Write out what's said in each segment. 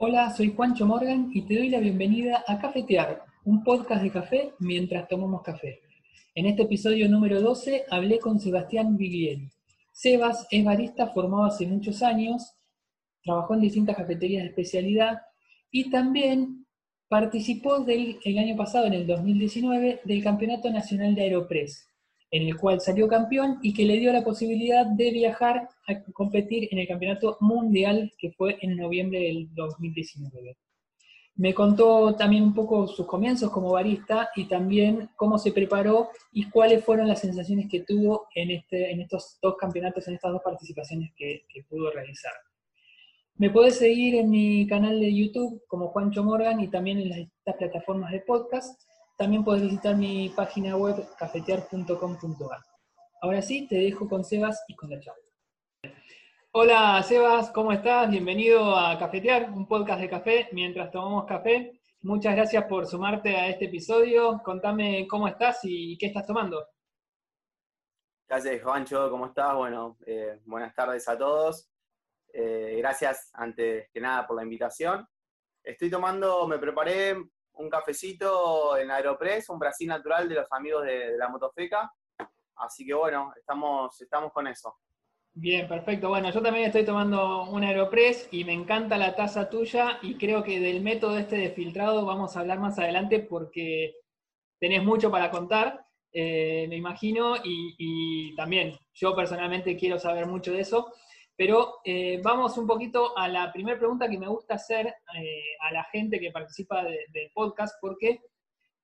Hola, soy Juancho Morgan y te doy la bienvenida a Cafetear, un podcast de café mientras tomamos café. En este episodio número 12 hablé con Sebastián Viglieri. Sebas es barista formado hace muchos años, trabajó en distintas cafeterías de especialidad y también participó del, el año pasado, en el 2019, del Campeonato Nacional de Aeropress, en el cual salió campeón y que le dio la posibilidad de viajar a competir en el Campeonato Mundial que fue en noviembre del 2019. Me contó también un poco sus comienzos como barista y también cómo se preparó y cuáles fueron las sensaciones que tuvo en, este, en estos dos campeonatos, en estas dos participaciones que, que pudo realizar. Me puedes seguir en mi canal de YouTube como Juancho Morgan y también en las plataformas de podcast. También puedes visitar mi página web cafetear.com.ar. Ahora sí, te dejo con Sebas y con la charla. Hola Sebas, ¿cómo estás? Bienvenido a Cafetear, un podcast de café mientras tomamos café. Muchas gracias por sumarte a este episodio. Contame cómo estás y qué estás tomando. Gracias, Juancho, ¿cómo estás? Bueno, eh, buenas tardes a todos. Eh, gracias antes que nada por la invitación. Estoy tomando, me preparé un cafecito en Aeropress, un Brasil natural de los amigos de, la Motofeca. Así que bueno, estamos, estamos con eso. Bien, perfecto. Bueno, yo también estoy tomando un Aeropress y me encanta la taza tuya y creo que del método este de filtrado vamos a hablar más adelante porque tenés mucho para contar, eh, me imagino, y, y, también yo personalmente quiero saber mucho de eso. Pero eh, vamos un poquito a la primera pregunta que me gusta hacer eh, a la gente que participa del de podcast, porque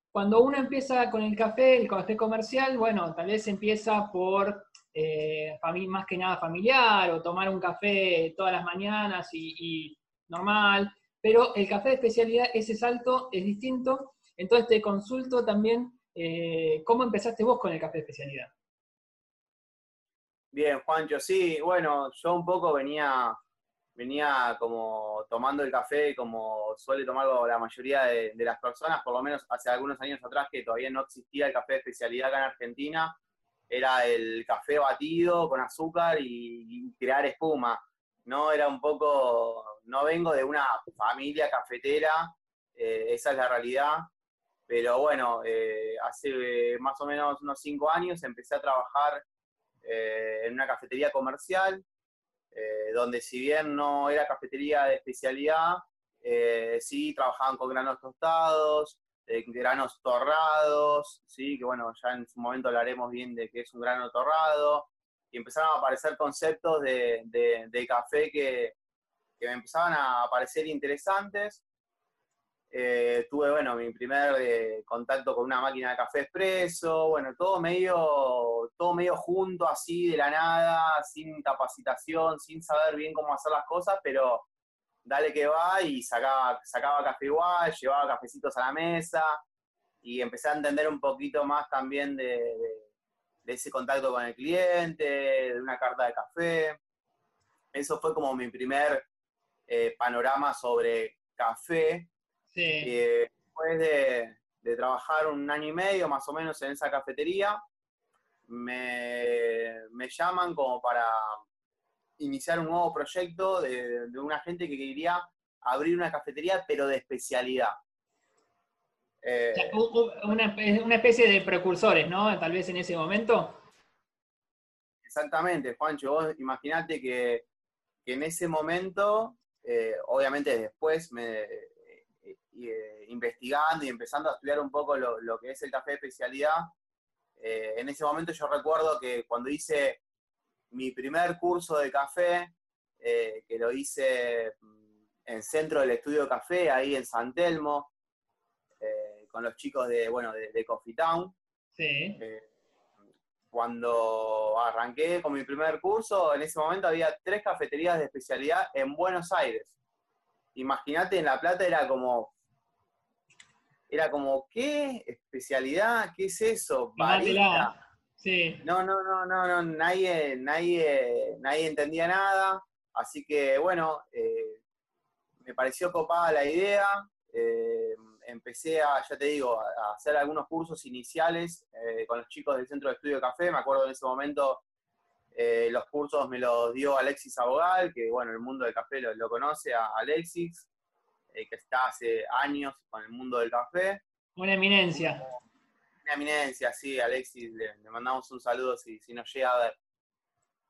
cuando uno empieza con el café, el café comercial, bueno, tal vez empieza por eh, más que nada familiar o tomar un café todas las mañanas y, normal, pero el café de especialidad, ese salto es distinto. Entonces te consulto también cómo empezaste vos con el café de especialidad. Bien, Juancho, sí, bueno, yo un poco venía, venía como tomando el café como suele tomarlo la mayoría de, las personas, por lo menos hace algunos años atrás que todavía no existía el café de especialidad acá en Argentina, era el café batido con azúcar y, y crear espuma, ¿no? Era un poco, no vengo de una familia cafetera, eh, esa es la realidad, pero bueno, eh, hace más o menos unos cinco años empecé a trabajar eh, en una cafetería comercial, eh, donde si bien no era cafetería de especialidad, eh, sí trabajaban con granos tostados, granos torrados, sí, que bueno, ya en su momento hablaremos bien de qué es un grano torrado, y empezaron a aparecer conceptos de, de, de café que, que me empezaban a parecer interesantes, eh, tuve, bueno, mi primer eh, contacto con una máquina de café expreso, bueno, todo medio, todo medio junto, así, de la nada, sin capacitación, sin saber bien cómo hacer las cosas, pero dale que va y sacaba, sacaba café igual, llevaba cafecitos a la mesa y empecé a entender un poquito más también de, ese contacto con el cliente, de una carta de café. Eso fue como mi primer eh, panorama sobre café Sí. Eh, después de, de, trabajar un año y medio más o menos en esa cafetería, me, me llaman como para iniciar un nuevo proyecto de, de, una gente que quería abrir una cafetería, pero de especialidad. Eh, una, una, especie de precursores, ¿no? Tal vez en ese momento. Exactamente, Juancho. Vos imaginate que, que, en ese momento, eh, obviamente después me, y, eh, investigando y empezando a estudiar un poco lo, lo que es el café de especialidad, eh, en ese momento yo recuerdo que cuando hice mi primer curso de café, eh, que lo hice mm, en Centro del Estudio de Café, ahí en San Telmo, eh, con los chicos de, bueno, de, de Coffee Town. Sí. cuando arranqué con mi primer curso, en ese momento había tres cafeterías de especialidad en Buenos Aires. Imagínate, en La Plata era como era como, ¿qué? ¿Especialidad? ¿Qué es eso? ¿Barista? Sí. No, no, no, no, no, nadie, nadie, nadie entendía nada. Así que, bueno, eh, me pareció copada la idea. Eh, empecé a, ya te digo, a hacer algunos cursos iniciales eh, con los chicos del Centro de Estudio de Café. Me acuerdo en ese momento eh, los cursos me los dio Alexis Abogal, que bueno, el mundo del café lo, lo conoce, a Alexis. Eh, que está hace años con el mundo del café. Una eminencia. Una eminencia, sí, Alexis, le, mandamos un saludo si, si, nos llega a ver.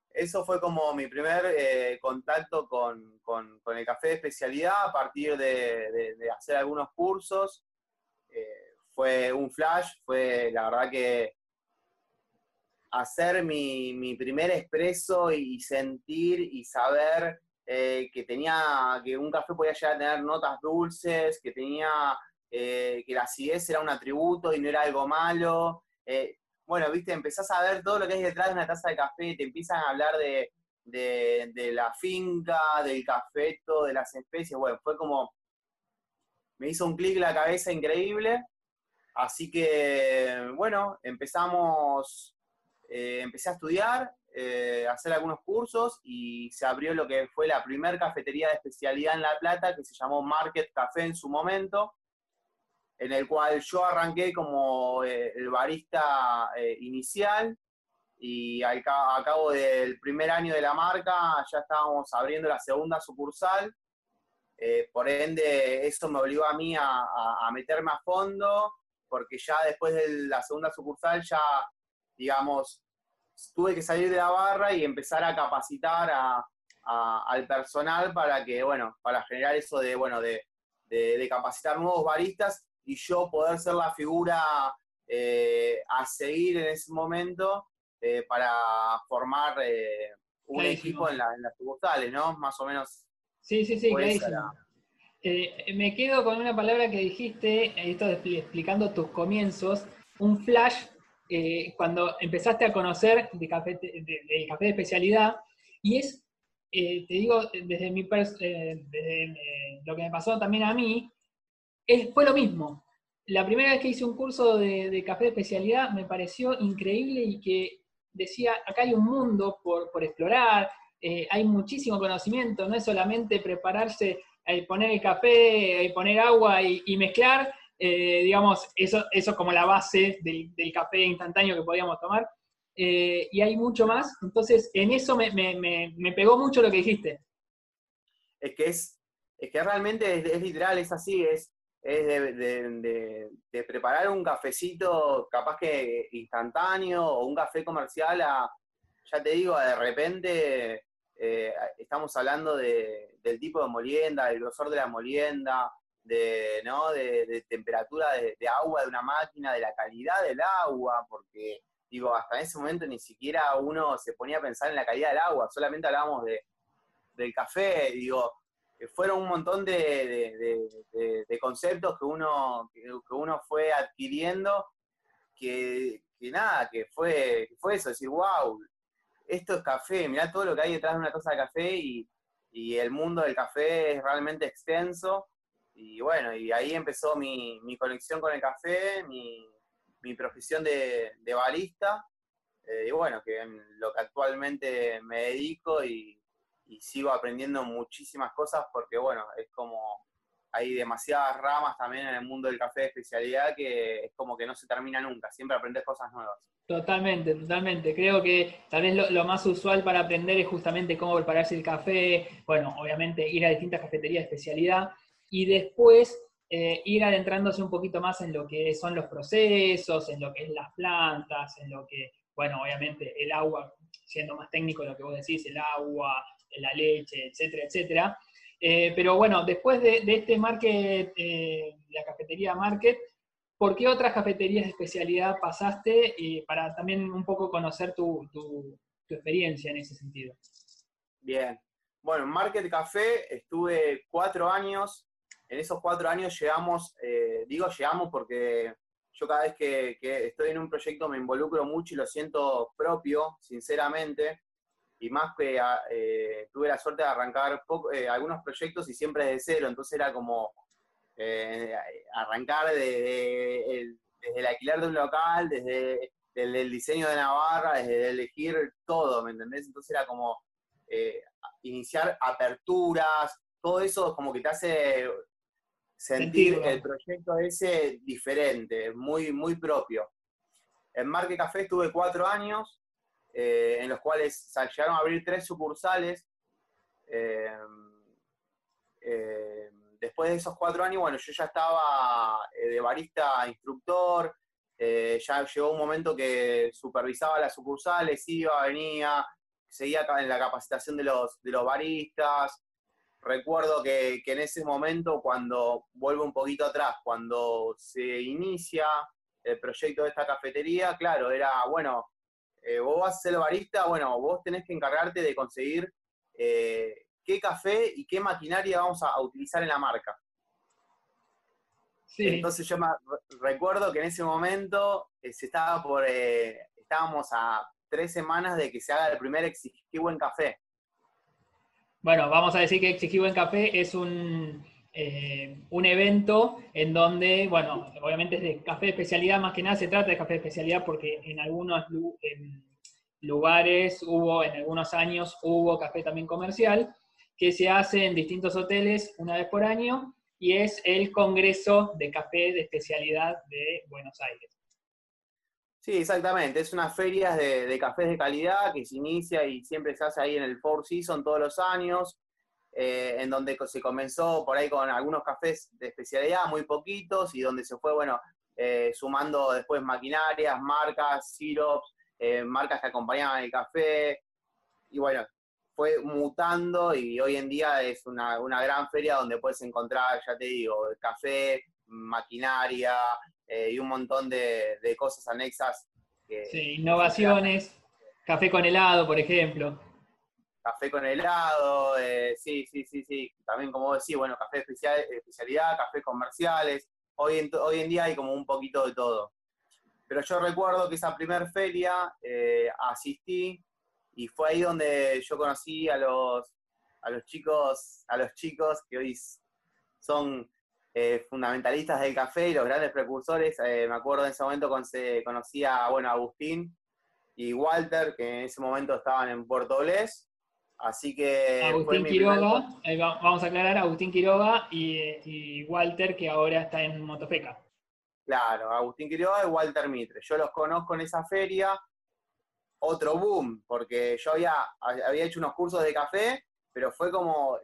Eso fue como mi primer eh, contacto con, con, el café de especialidad a partir de, de, hacer algunos cursos. Eh, fue un flash, fue la verdad que hacer mi, mi primer expreso y sentir y saber eh, que tenía, que un café podía llegar a tener notas dulces, que tenía, eh, que la acidez era un atributo y no era algo malo. Eh, bueno, viste, empezás a ver todo lo que hay detrás de una taza de café, te empiezan a hablar de, de, la finca, del cafeto, de las especies. Bueno, fue como, me hizo un clic la cabeza increíble. Así que, bueno, empezamos, empecé a estudiar, eh, hacer algunos cursos y se abrió lo que fue la primera cafetería de especialidad en La Plata, que se llamó Market Café en su momento, en el cual yo arranqué como eh, el barista eh, inicial y al a cabo del primer año de la marca ya estábamos abriendo la segunda sucursal. por ende, eso me obligó a mí a, a meterme a fondo, porque ya después de la segunda sucursal ya, digamos, tuve que salir de la barra y empezar a capacitar al personal para que, bueno, para generar eso de, bueno, de, capacitar nuevos baristas y yo poder ser la figura eh, a seguir en ese momento eh, para formar eh, un equipo en, las sucursales, ¿no? Más o menos. Sí, sí, sí, clarísimo. me quedo con una palabra que dijiste, esto explicando tus comienzos, un flash eh, cuando empezaste a conocer de café, del café de especialidad, y es, eh, te digo, desde, mi eh, lo que me pasó también a mí, es, fue lo mismo. La primera vez que hice un curso de, café de especialidad me pareció increíble y que decía, acá hay un mundo por, por explorar, hay muchísimo conocimiento, no es solamente prepararse, poner el café, poner agua y mezclar, eh, digamos, eso, eso es como la base del, café instantáneo que podíamos tomar. Eh, y hay mucho más. Entonces, en eso me, pegó mucho lo que dijiste. Es que es, es que realmente es, literal, es así, es, es de, preparar un cafecito capaz que instantáneo o un café comercial a, ya te digo, de repente eh, estamos hablando del tipo de molienda, del grosor de la molienda, de, ¿no? de, temperatura de, agua de una máquina, de la calidad del agua, porque digo, hasta ese momento ni siquiera uno se ponía a pensar en la calidad del agua, solamente hablábamos de, del café, digo, fueron un montón de, conceptos que uno, que, uno fue adquiriendo, que, nada, que fue, fue eso, decir, wow, esto es café, mirá todo lo que hay detrás de una taza de café y, y el mundo del café es realmente extenso y bueno, y ahí empezó mi, conexión con el café, mi, profesión de, barista, eh, y bueno, que es lo que actualmente me dedico y, sigo aprendiendo muchísimas cosas porque bueno, es como hay demasiadas ramas también en el mundo del café de especialidad que es como que no se termina nunca, siempre aprendes cosas nuevas. Totalmente, totalmente. Creo que tal vez lo, lo, más usual para aprender es justamente cómo prepararse el café, bueno, obviamente ir a distintas cafeterías de especialidad, y después eh, ir adentrándose un poquito más en lo que son los procesos, en lo que es las plantas, en lo que, bueno, obviamente el agua, siendo más técnico lo que vos decís, el agua, la leche, etcétera, etcétera. Eh, pero bueno, después de, este market, eh, la cafetería market, ¿por qué otras cafeterías de especialidad pasaste para también un poco conocer tu, tu experiencia en ese sentido? Bien. Bueno, en Market Café estuve cuatro años en esos cuatro años llegamos, eh, digo llegamos porque yo cada vez que, estoy en un proyecto me involucro mucho y lo siento propio, sinceramente, y más que eh, tuve la suerte de arrancar eh, algunos proyectos y siempre desde cero, entonces era como arrancar desde el alquiler de un local, desde el, diseño de Navarra, desde elegir todo, ¿me entendés? Entonces era como iniciar aperturas, todo eso como que te hace sentir el proyecto ese diferente, muy, muy propio. En Marque Café estuve cuatro años, eh, en los cuales llegaron a abrir tres sucursales. Eh, eh, después de esos cuatro años, bueno, yo ya estaba de barista instructor, ya llegó un momento que supervisaba las sucursales, iba, venía, seguía en la capacitación de los, de los baristas. Recuerdo que, en ese momento, cuando vuelvo un poquito atrás, cuando se inicia el proyecto de esta cafetería, claro, era, bueno, eh, vos vas a ser barista, bueno, vos tenés que encargarte de conseguir qué café y qué maquinaria vamos a, utilizar en la marca. Entonces yo me recuerdo que en ese momento eh, se estaba por, eh, estábamos a tres semanas de que se haga el primer Exigí Buen Café. Bueno, vamos a decir que Exigí Buen Café es un, eh, un evento en donde, bueno, obviamente es de café de especialidad, más que nada se trata de café de especialidad porque en algunos lugares hubo, en algunos años hubo café también comercial, que se hace en distintos hoteles una vez por año y es el Congreso de Café de Especialidad de Buenos Aires. Sí, exactamente. Es una feria de, de cafés de calidad que se inicia y siempre se hace ahí en el Four Seasons todos los años, eh, en donde se comenzó por ahí con algunos cafés de especialidad, muy poquitos, y donde se fue, bueno, eh, sumando después maquinarias, marcas, sirops, eh, marcas que acompañaban el café. Y bueno, fue mutando y hoy en día es una, gran feria donde puedes encontrar, ya te digo, café, maquinaria eh, y un montón de, cosas anexas. sí, innovaciones, café con helado, por ejemplo. Café con helado, eh, sí, sí, sí, sí. También, como decís, bueno, café especial, especialidad, café comerciales. Hoy en, hoy en día hay como un poquito de todo. Pero yo recuerdo que esa primera feria eh, asistí y fue ahí donde yo conocí a los, a los chicos, a los chicos que hoy son eh, fundamentalistas del café y los grandes precursores. Eh, me acuerdo en ese momento cuando se conocía bueno, Agustín y Walter, que en ese momento estaban en Puerto Blés. Así que. Agustín Quiroga, vamos a aclarar, Agustín Quiroga y, y, Walter, que ahora está en Motofeca. Claro, Agustín Quiroga y Walter Mitre. Yo los conozco en esa feria, otro boom, porque yo había, había hecho unos cursos de café, pero fue como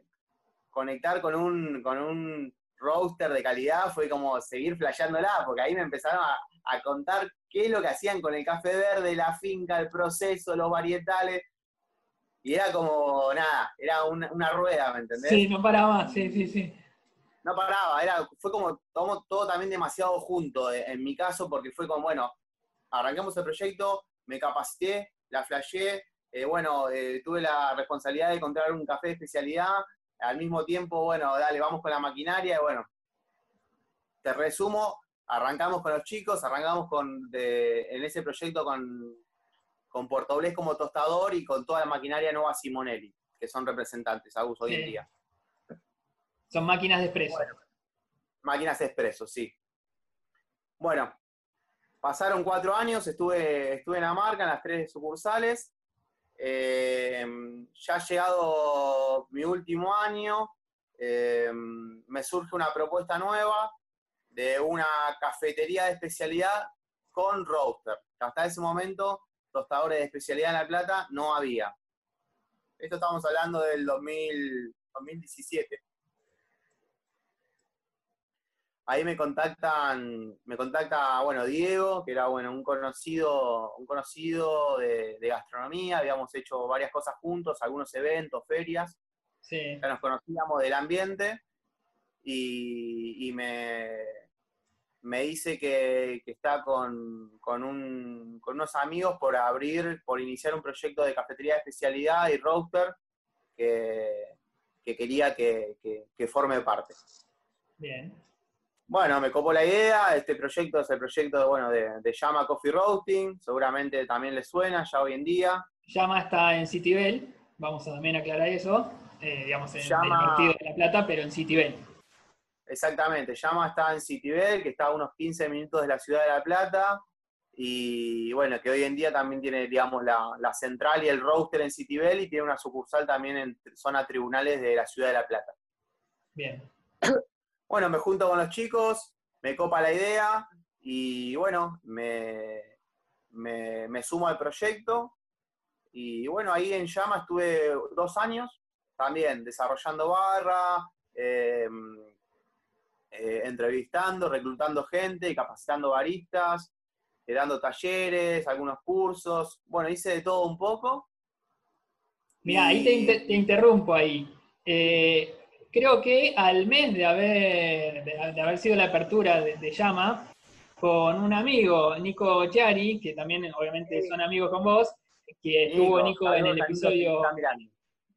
conectar con un, con un roaster de calidad, fue como seguir flasheándola, porque ahí me empezaron a, contar qué es lo que hacían con el café verde, la finca, el proceso, los varietales. Y era como, nada, era una, rueda, ¿me entendés? Sí, no paraba, sí, sí, sí. No paraba, era, fue como todo, todo también demasiado junto, eh, en mi caso, porque fue como, bueno, arrancamos el proyecto, me capacité, la flashé, eh, bueno, eh, tuve la responsabilidad de encontrar un café de especialidad, al mismo tiempo, bueno, dale, vamos con la maquinaria, y bueno, te resumo, arrancamos con los chicos, arrancamos con en ese proyecto con, con Puerto como tostador y con toda la maquinaria nueva Simonelli, que son representantes, a uso hoy en día. Son máquinas de expreso. máquinas de expreso, sí. Bueno, Pasaron cuatro años, estuve, estuve en la marca, en las tres sucursales. Eh, ya ha llegado mi último año, eh, me surge una propuesta nueva de una cafetería de especialidad con roaster. Hasta ese momento, tostadores de especialidad en La Plata no había. Esto estamos hablando del 2017 ahí me contactan, me contacta, bueno, Diego, que era, bueno, un conocido, un conocido de, gastronomía, habíamos hecho varias cosas juntos, algunos eventos, ferias, sí. ya nos conocíamos del ambiente, y, me, me dice que, está con, unos amigos por abrir, por iniciar un proyecto de cafetería de especialidad y roaster que, quería que, que forme parte. Bien. Bueno, me copó la idea, este proyecto es el proyecto bueno, de, de Llama Coffee Roasting, seguramente también le suena ya hoy en día. Llama está en Citibel, vamos a también aclarar eso, eh, digamos en Llama, el de La Plata, pero en Citibel. Exactamente, Llama está en Citibel, que está a unos 15 minutos de la ciudad de La Plata, y bueno, que hoy en día también tiene, digamos, la, la central y el roaster en Citibel, y tiene una sucursal también en zona tribunales de la ciudad de La Plata. Bien. Bueno, me junto con los chicos, me copa la idea y bueno, me, me, sumo al proyecto. Y bueno, ahí en Llama estuve dos años también desarrollando barra, em, eh, entrevistando, reclutando gente, capacitando baristas, eh, dando talleres, algunos cursos. Bueno, hice de todo un poco. Mira, ahí te, interrumpo ahí. Eh, creo que al mes de haber, de, haber sido la apertura de, Llama, con un amigo, Nico Chiari, que también obviamente son amigos con vos, que estuvo Nico en el episodio...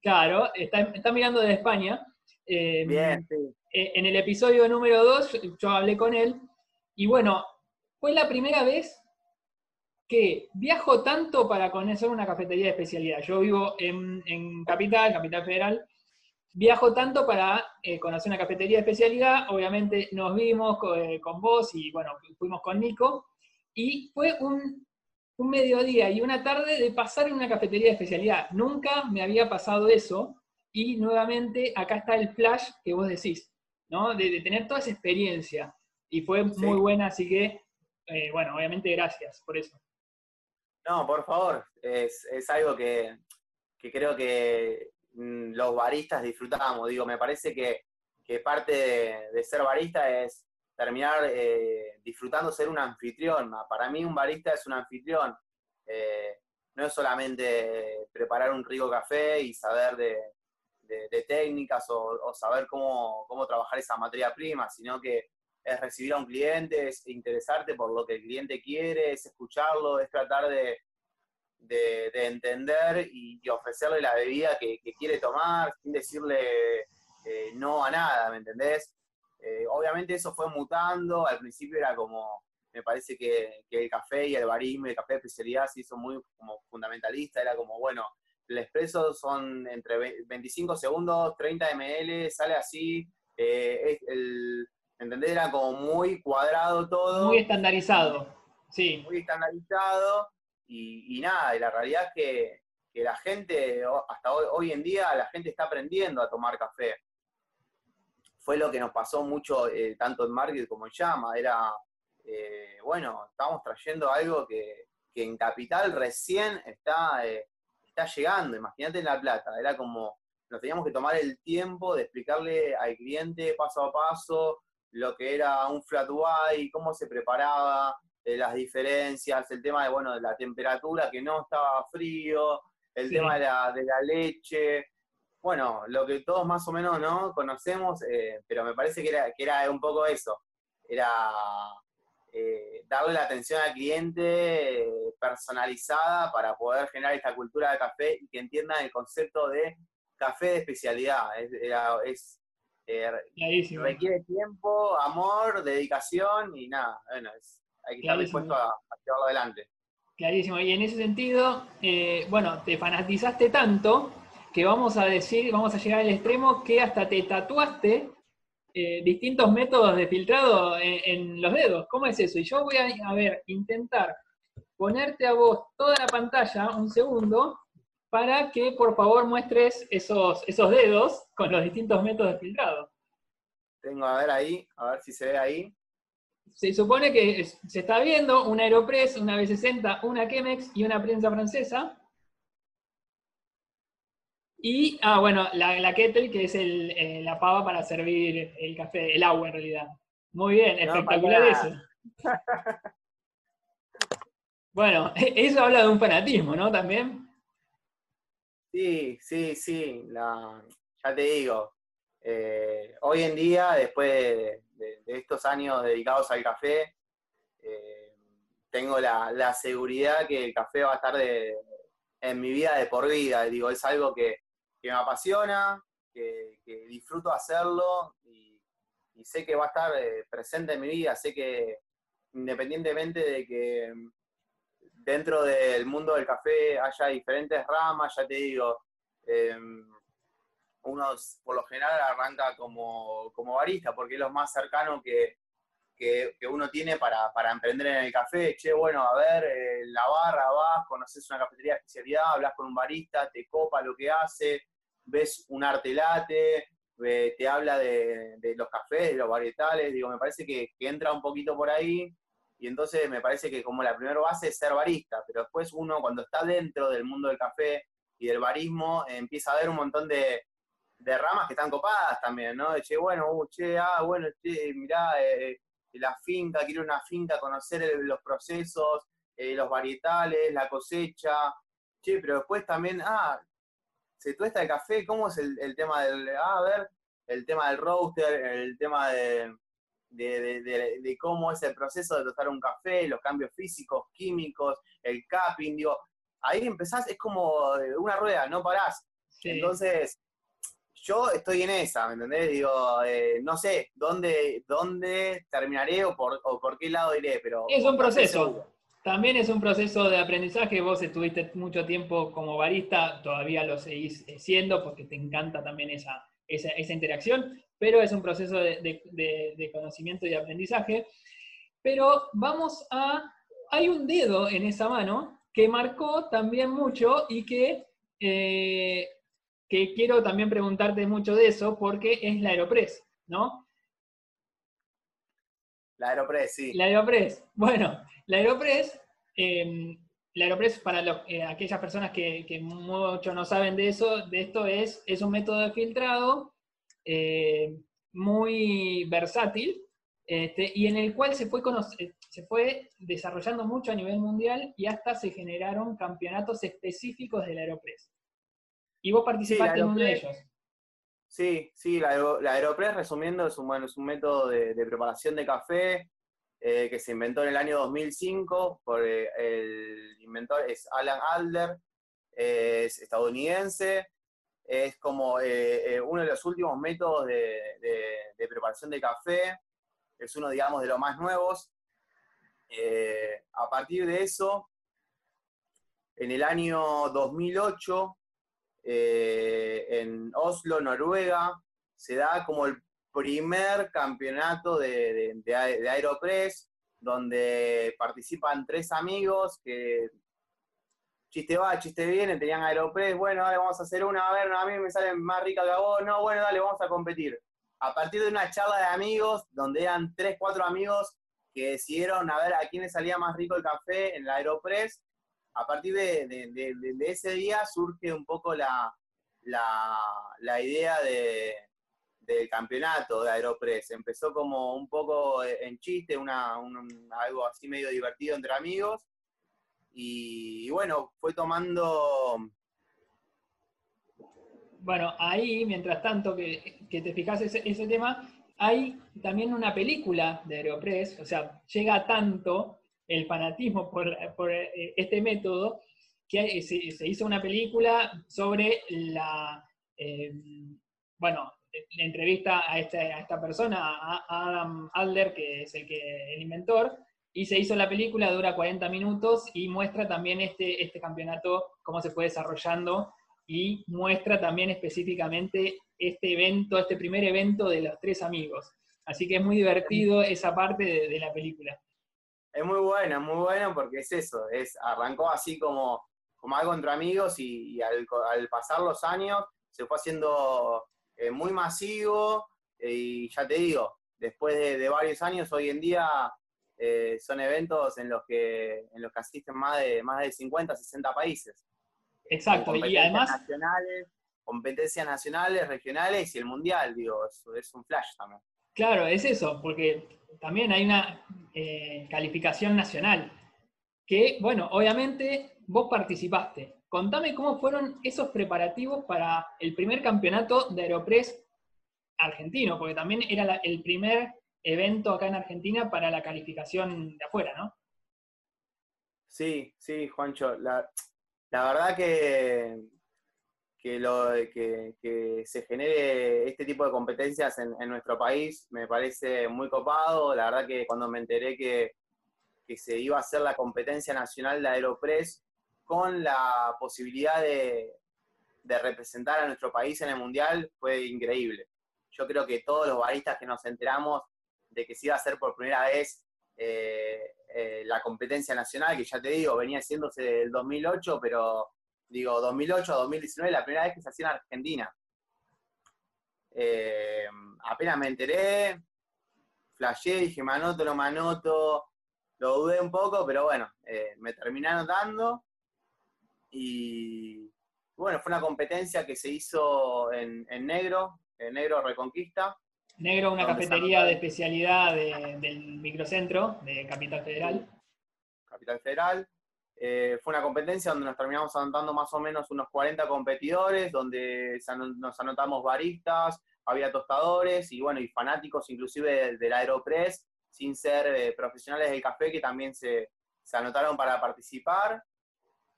Claro, está, está mirando desde España. Bien, sí. Eh, en el episodio número 2 yo hablé con él y bueno, fue la primera vez que viajo tanto para conocer una cafetería de especialidad. Yo vivo en, Capital, Capital Federal, viajo tanto para eh, conocer una cafetería de especialidad. Obviamente nos vimos eh, con, vos y bueno, fuimos con Nico. Y fue un, un, mediodía y una tarde de pasar en una cafetería de especialidad. Nunca me había pasado eso. Y nuevamente acá está el flash que vos decís. De, tener toda esa experiencia. Y fue muy buena, así que, eh, bueno, obviamente gracias por eso. No, por favor, es, algo que, creo que los baristas disfrutamos. Digo, me parece que, parte de, ser barista es terminar eh, disfrutando ser un anfitrión. Para mí un barista es un anfitrión. Eh, no es solamente preparar un rico café y saber de, de, técnicas o, saber cómo, trabajar esa materia prima, sino que es recibir a un cliente, es interesarte por lo que el cliente quiere, es escucharlo, es tratar de, entender y, ofrecerle la bebida que, quiere tomar sin decirle eh, no a nada, ¿me entendés? Eh, obviamente eso fue mutando, al principio era como, me parece que, el café y el barismo, el café de especialidad se hizo muy como fundamentalista, era como, bueno, el expreso son entre 25 segundos, 30 ml, sale así. Eh, el, ¿Entendés? Era como muy cuadrado todo. Muy estandarizado, sí. Muy estandarizado. Y, nada, y la realidad es que, la gente, hasta hoy, en día, la gente está aprendiendo a tomar café. Fue lo que nos pasó mucho, eh, tanto en Market como en Llama. Era, eh, bueno, estamos trayendo algo que, en Capital recién está está llegando, imagínate en La Plata, era como, nos teníamos que tomar el tiempo de explicarle al cliente paso a paso lo que era un flat white, cómo se preparaba, eh, las diferencias, el tema de, bueno, de la temperatura, que no estaba frío, el tema de la, de la, leche, bueno, lo que todos más o menos no conocemos, eh, pero me parece que era, que era un poco eso, era eh, darle la atención al cliente eh, personalizada para poder generar esta cultura de café y que entiendan el concepto de café de especialidad. Es, eh, requiere tiempo, amor, dedicación y nada, bueno, hay que estar dispuesto a, llevarlo adelante. Clarísimo, y en ese sentido, bueno, te fanatizaste tanto que vamos a decir, vamos a llegar al extremo que hasta te tatuaste eh, distintos métodos de filtrado en, los dedos. ¿Cómo es eso? Y yo voy a, ver, intentar ponerte a vos toda la pantalla un segundo para que por favor muestres esos, esos dedos con los distintos métodos de filtrado. Tengo a ver ahí, a ver si se ve ahí. Se supone que se está viendo una Aeropress, una B60, una Chemex y una prensa francesa. Y, ah, bueno, la, la kettle, que es el, eh, la pava para servir el café, el agua en realidad. Muy bien, espectacular eso. bueno, eso habla de un fanatismo, ¿no? También. Sí, sí, sí. ya te digo, eh, hoy en día, después de, estos años dedicados al café, eh, tengo la, la, seguridad que el café va a estar de, en mi vida de por vida. Digo, es algo que, que me apasiona, que, disfruto hacerlo y, sé que va a estar eh, presente en mi vida, sé que independientemente de que dentro del mundo del café haya diferentes ramas, ya te digo, em, uno por lo general arranca como, barista, porque es lo más cercano que, uno tiene para, emprender en el café. Che, bueno, a ver, eh, la barra, vas, conoces una cafetería de especialidad, hablas con un barista, te copa lo que hace, ves un arte late, eh, te habla de, los cafés, de los varietales, digo, me parece que, entra un poquito por ahí, y entonces me parece que como la primera base es ser barista, pero después uno cuando está dentro del mundo del café y del barismo empieza a ver un montón de, ramas que están copadas también, ¿no? De che, bueno, uh, che, ah, bueno, che, mirá, eh, la finca, quiero una finca, conocer los procesos, eh, los varietales, la cosecha, che, pero después también, ah, se tuesta el café, ¿cómo es el, tema del, ah, a ver, el tema del roaster, el tema de, de, cómo es el proceso de tostar un café, los cambios físicos, químicos, el capping, digo, ahí empezás, es como una rueda, no parás. Entonces, yo estoy en esa, ¿me entendés? Digo, eh, no sé dónde, dónde terminaré o por, o por qué lado iré, pero... Es un proceso. También es un proceso de aprendizaje. Vos estuviste mucho tiempo como barista, todavía lo seguís siendo porque te encanta también esa, esa, esa interacción, pero es un proceso de, de, conocimiento y aprendizaje. Pero vamos a... Hay un dedo en esa mano que marcó también mucho y que eh, que quiero también preguntarte mucho de eso, porque es la Aeropress, ¿no? La Aeropress, sí. La Aeropress. Bueno, la Aeropress, em, la Aeropress para eh, aquellas personas que, mucho no saben de eso, de esto es, es un método de filtrado eh, muy versátil este, y en el cual se fue, se fue desarrollando mucho a nivel mundial y hasta se generaron campeonatos específicos de la Aeropress. Y vos participaste en uno de ellos. Sí, sí, la, Aeropress, resumiendo, es un, bueno, es un método de, preparación de café eh, que se inventó en el año 2005 por eh, el inventor, es Alan Alder, es estadounidense, es como eh, uno de los últimos métodos de, de, preparación de café, es uno, digamos, de los más nuevos. a partir de eso, en el año 2008, eh, en Oslo, Noruega, se da como el primer campeonato de, Aeropress, donde participan tres amigos que chiste va, chiste viene, tenían Aeropress, bueno, dale, vamos a hacer una, a ver, a mí me sale más rica que a vos, no, bueno, dale, vamos a competir. A partir de una charla de amigos, donde eran tres, cuatro amigos que decidieron a ver a quién salía más rico el café en la Aeropress, a partir de, ese día surge un poco la, idea del campeonato de Aeropress. Empezó como un poco en chiste, una, algo así medio divertido entre amigos. Y, bueno, fue tomando... Bueno, ahí, mientras tanto que, te fijas ese, ese tema, hay también una película de Aeropress, o sea, llega tanto el fanatismo por, eh, este método, que se, hizo una película sobre la, eh, bueno, la entrevista a, este, a, esta persona, a Adam Adler, que es el, que, el inventor, y se hizo la película, dura 40 minutos y muestra también este, este campeonato, cómo se fue desarrollando y muestra también específicamente este evento, este primer evento de los tres amigos. Así que es muy divertido esa parte de la película. Es muy bueno, muy bueno porque es eso, es, arrancó así como, como algo entre amigos y, al, pasar los años se fue haciendo eh, muy masivo eh, y ya te digo, después de, varios años hoy en día eh, son eventos en los que en los que asisten más de más de 50, 60 países. Exacto, y además nacionales, competencias nacionales, regionales y el mundial, digo, es un flash también. Claro, es eso, porque también hay una eh, calificación nacional, que, bueno, obviamente vos participaste. Contame cómo fueron esos preparativos para el primer campeonato de Aeropress argentino, porque también era el primer evento acá en Argentina para la calificación de afuera, ¿no? Sí, sí, Juancho. La, la verdad que que, lo, que, que, se genere este tipo de competencias en, nuestro país me parece muy copado. La verdad que cuando me enteré que, que se iba a hacer la competencia nacional de Aeropress con la posibilidad de, de, representar a nuestro país en el Mundial fue increíble. Yo creo que todos los baristas que nos enteramos de que se iba a hacer por primera vez eh, eh, la competencia nacional, que ya te digo, venía haciéndose del 2008, pero digo, 2008 a 2019, la primera vez que se hacía en Argentina. Eh, apenas me enteré, flashé, dije, manoto, no manoto, lo dudé un poco, pero bueno, eh, me terminé anotando y, bueno, fue una competencia que se hizo en, Negro, en Negro Reconquista. Negro, una cafetería de especialidad del microcentro de Capital Federal. Capital Federal. Eh, fue una competencia donde nos terminamos anotando más o menos unos 40 competidores, donde nos anotamos baristas, había tostadores y bueno, y fanáticos inclusive del, Aeropress, sin ser eh, profesionales del café que también se, se anotaron para participar.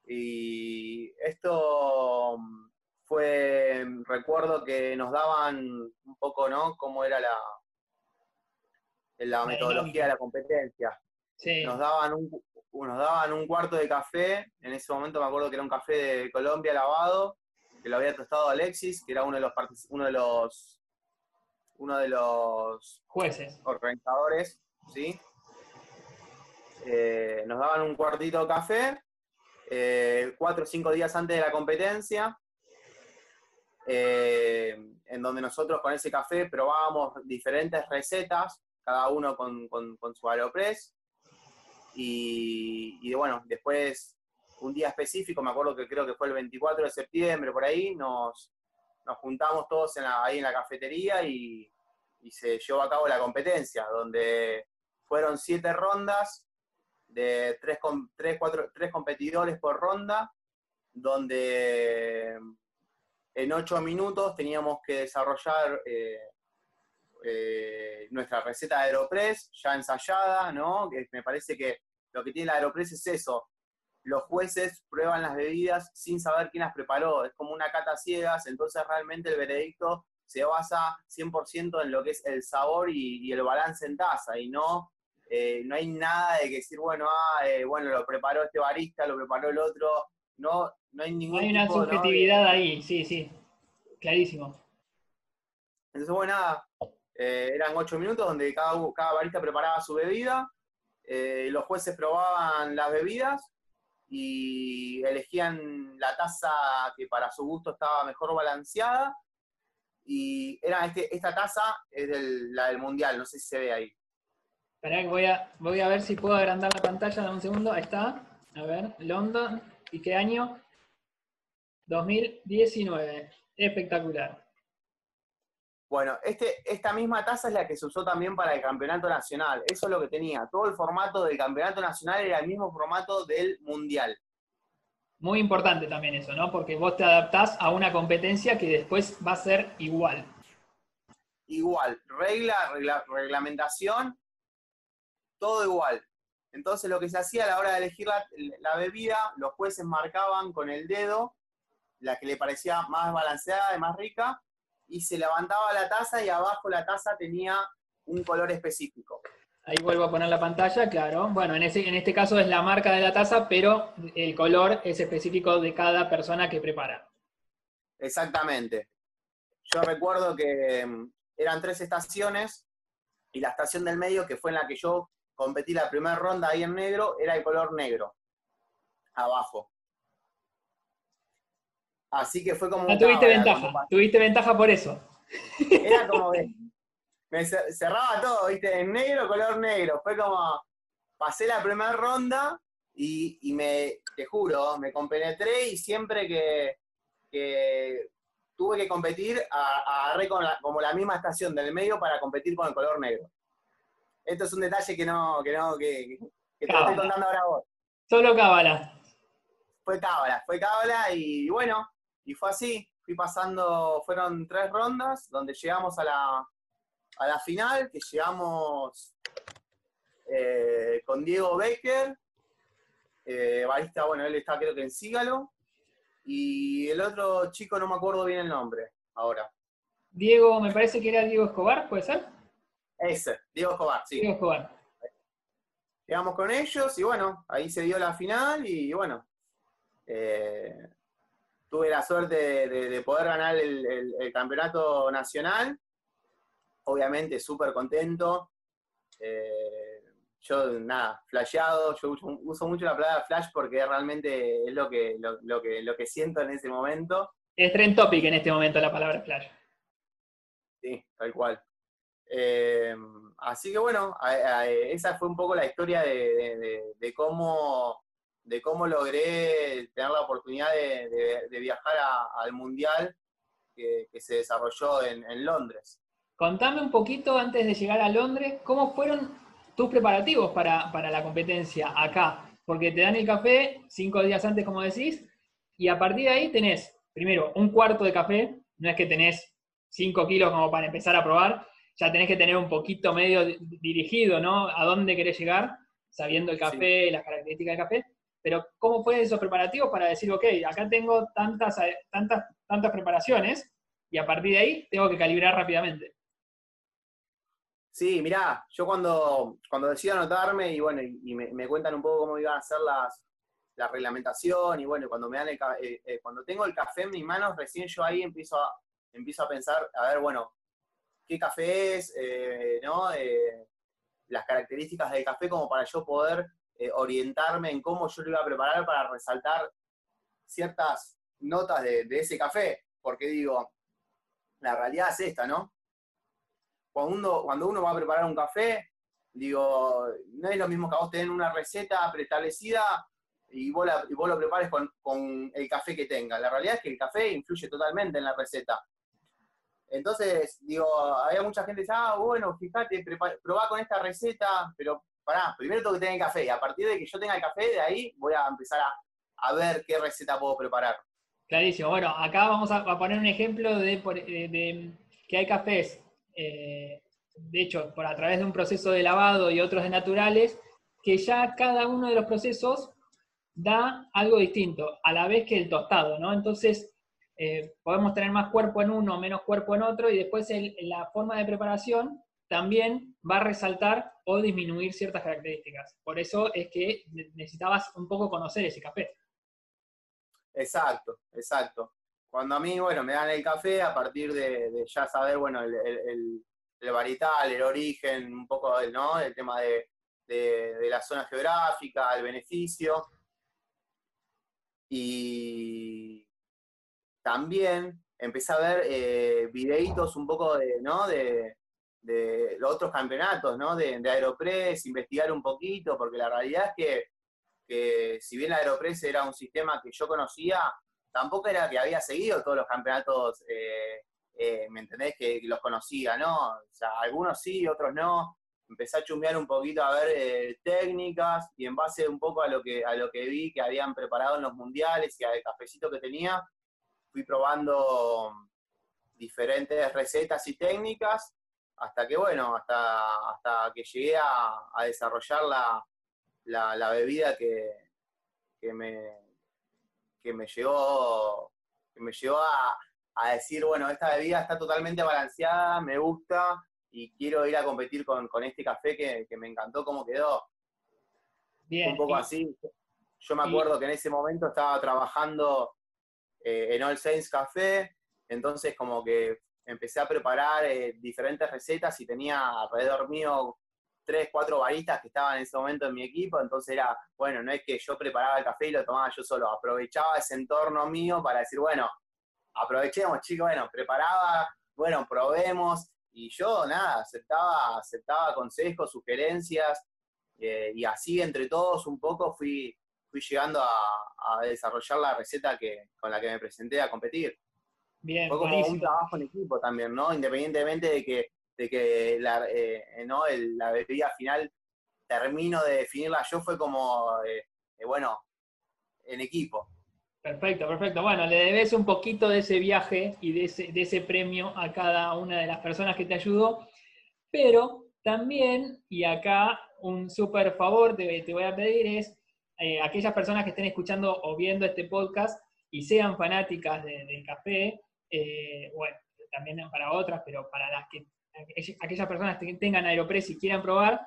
Y esto mm, fue, recuerdo que nos daban un poco, ¿no? Cómo era la, la metodología de la competencia. Nos, daban un, nos daban un cuarto de café, en ese momento me acuerdo que era un café de Colombia lavado, que lo había tostado Alexis, que era uno de los uno de los uno de los jueces organizadores, ¿sí? Eh, nos daban un cuartito de café, eh, cuatro o cinco días antes de la competencia, eh, en donde nosotros con ese café probábamos diferentes recetas, cada uno con, su Aeropress, y, bueno, después un día específico, me acuerdo que creo que fue el 24 de septiembre, por ahí, nos, juntamos todos ahí en la cafetería y, y se llevó a cabo la competencia, donde fueron siete rondas de tres, tres, cuatro, tres competidores por ronda, donde en ocho minutos teníamos que desarrollar eh, eh, nuestra receta de Aeropress ya ensayada, ¿no? Que me parece que lo que tiene la Aeropress es eso. Los jueces prueban las bebidas sin saber quién las preparó. Es como una cata ciegas, entonces realmente el veredicto se basa 100% en lo que es el sabor y, y el balance en taza. Y no eh, no hay nada de que decir, bueno, ah, eh, bueno, lo preparó este barista, lo preparó el otro, no, no hay ningún Hay una subjetividad ahí, sí, sí, clarísimo. Entonces, bueno, nada, eh, eran ocho minutos donde cada, cada barista preparaba su bebida, los jueces probaban las bebidas y elegían la taza que para su gusto estaba mejor balanceada. Y era este, esta taza es la del mundial, no sé si se ve ahí a, voy a ver si puedo agrandar la pantalla, dame un segundo, ahí está. A ver, London, ¿y qué año? 2019, espectacular. Bueno, este, esta misma taza es la que se usó también para el campeonato nacional. Eso es lo que tenía. Todo el formato del campeonato nacional era el mismo formato del mundial. Muy importante también eso, ¿no? Porque vos te adaptás a una competencia que después va a ser igual. Igual. Regla, regla reglamentación todo igual. Entonces lo que se hacía a la hora de elegir la, bebida, los jueces marcaban con el dedo la que le parecía más balanceada y más rica, y se levantaba la taza y abajo la taza tenía un color específico. Ahí vuelvo a poner la pantalla, claro. Bueno, en, ese, en este caso es la marca de la taza, pero el color es específico de cada persona que prepara. Exactamente. Yo recuerdo que mm, eran tres estaciones y la estación del medio, que fue en la que yo competí la primera ronda ahí en negro, era el color negro, abajo. Así que fue como... Ah, tuviste ventaja, tuviste ventaja por eso. Era como me cerraba todo, viste, en negro, color negro. Fue como, pasé la primera ronda y, me, te juro, me compenetré y siempre que, tuve que competir, agarré como la misma estación del medio para competir con el color negro esto es un detalle que no, que no, que, te estoy contando ahora vos. Solo cábala. Fue cábala, fue cábala y, bueno, y fue así. Fui pasando, fueron tres rondas donde llegamos a la, a la final, que llegamos eh, con Diego Baker, eh, barista, bueno, él está creo que en Sígalo, y el otro chico no me acuerdo bien el nombre ahora. Diego, me parece que era Diego Escobar, ¿puede ser? Ese, Diego Escobar, sí. Diego Escobar. Llegamos con ellos y bueno, ahí se dio la final y bueno, eh, tuve la suerte de, poder ganar el, campeonato nacional. Obviamente súper contento. Eh, yo, nada, flasheado, yo uso, mucho la palabra flash porque realmente es lo que, lo, que, lo que siento en ese momento. Es trend topic en este momento la palabra flash. Sí, tal cual. Eh, así que bueno, esa fue un poco la historia de, cómo de cómo logré tener la oportunidad de, viajar al Mundial que, se desarrolló en, Londres. Contame un poquito antes de llegar a Londres, ¿cómo fueron tus preparativos para, para la competencia acá? Porque te dan el café cinco días antes, como decís, y a partir de ahí tenés, primero, un cuarto de café, no es que tenés cinco kilos como para empezar a probar, ya tenés que tener un poquito medio dirigido, ¿no? A dónde querés llegar, sabiendo el café, las características del café. Pero, ¿cómo fue esos preparativos para decir, ok, acá tengo tantas, tantas, tantas preparaciones y a partir de ahí tengo que calibrar rápidamente? Sí, mirá, yo cuando, cuando decido anotarme y bueno, y, me, cuentan un poco cómo iban a ser las, la reglamentación y bueno, cuando me dan el, eh, eh, cuando tengo el café en mis manos, recién yo ahí empiezo a, empiezo a pensar, a ver, bueno, qué café es, eh, ¿no? las características del café como para yo poder eh, orientarme en cómo yo lo iba a preparar para resaltar ciertas notas de, ese café, porque digo, la realidad es esta, ¿no? Cuando uno, cuando uno va a preparar un café, digo, no es lo mismo que vos tener una receta preestablecida y vos, y vos lo prepares con, con, el café que tenga. La realidad es que el café influye totalmente en la receta. Entonces, digo, había mucha gente que decía, ah, bueno, fíjate, probá con esta receta, pero primero tengo que tener el café, y a partir de que yo tenga el café, de ahí voy a empezar a, ver qué receta puedo preparar. Clarísimo. Bueno, acá vamos a, poner un ejemplo de, que hay cafés, eh, de hecho, por a través de un proceso de lavado y otros de naturales, que ya cada uno de los procesos da algo distinto, a la vez que el tostado, ¿no? Entonces, eh, podemos tener más cuerpo en uno, menos cuerpo en otro, y después la forma de preparación también va a resaltar o disminuir ciertas características. Por eso es que necesitabas un poco conocer ese café. Exacto, exacto. Cuando a mí, bueno, me dan el café, a partir de, ya saber, bueno, el, el, el, varietal, el origen, un poco, ¿no? El tema de, de la zona geográfica, el beneficio. Y también empecé a ver eh, videitos un poco de, ¿no? de, los otros campeonatos, ¿no? De, Aeropress, investigar un poquito, porque la realidad es que, si bien Aeropress era un sistema que yo conocía, tampoco era que había seguido todos los campeonatos, eh, eh, ¿me entendés? Que, los conocía, ¿no? O sea, algunos sí, otros no. Empecé a chumbear un poquito a ver técnicas y en base un poco a lo, que, a lo que vi que habían preparado en los mundiales y al cafecito que tenía, fui probando diferentes recetas y técnicas hasta que, bueno, hasta, hasta que llegué a, desarrollar la, bebida que, me, que me llegó, que me llevó a, decir, bueno, esta bebida está totalmente balanceada, me gusta y quiero ir a competir con, este café que, me encantó cómo quedó. Bien. Un poco así. Yo me acuerdo que en ese momento estaba trabajando eh, en All Saints Café, entonces como que empecé a preparar eh, diferentes recetas y tenía alrededor mío tres, cuatro baristas que estaban en ese momento en mi equipo, entonces era, bueno, no es que yo preparaba el café y lo tomaba yo solo, aprovechaba ese entorno mío para decir, bueno, aprovechemos chicos, bueno, preparaba, bueno, probemos, y yo nada, aceptaba, aceptaba consejos, sugerencias, eh, y así entre todos un poco fui, fui llegando a, desarrollar la receta que, con la que me presenté a competir. Bien, Fue como un trabajo en equipo también, ¿no? Independientemente de que, de que la, eh, ¿no? la bebida final termino de definirla yo, fue como, eh, eh, bueno, en equipo. Perfecto, perfecto. Bueno, le debes un poquito de ese viaje y de ese, de ese premio a cada una de las personas que te ayudó, pero también, y acá un súper favor te, te voy a pedir es eh, aquellas personas que estén escuchando o viendo este podcast y sean fanáticas del café, eh, bueno, también para otras, pero para las que aquellas personas que tengan Aeropress y quieran probar,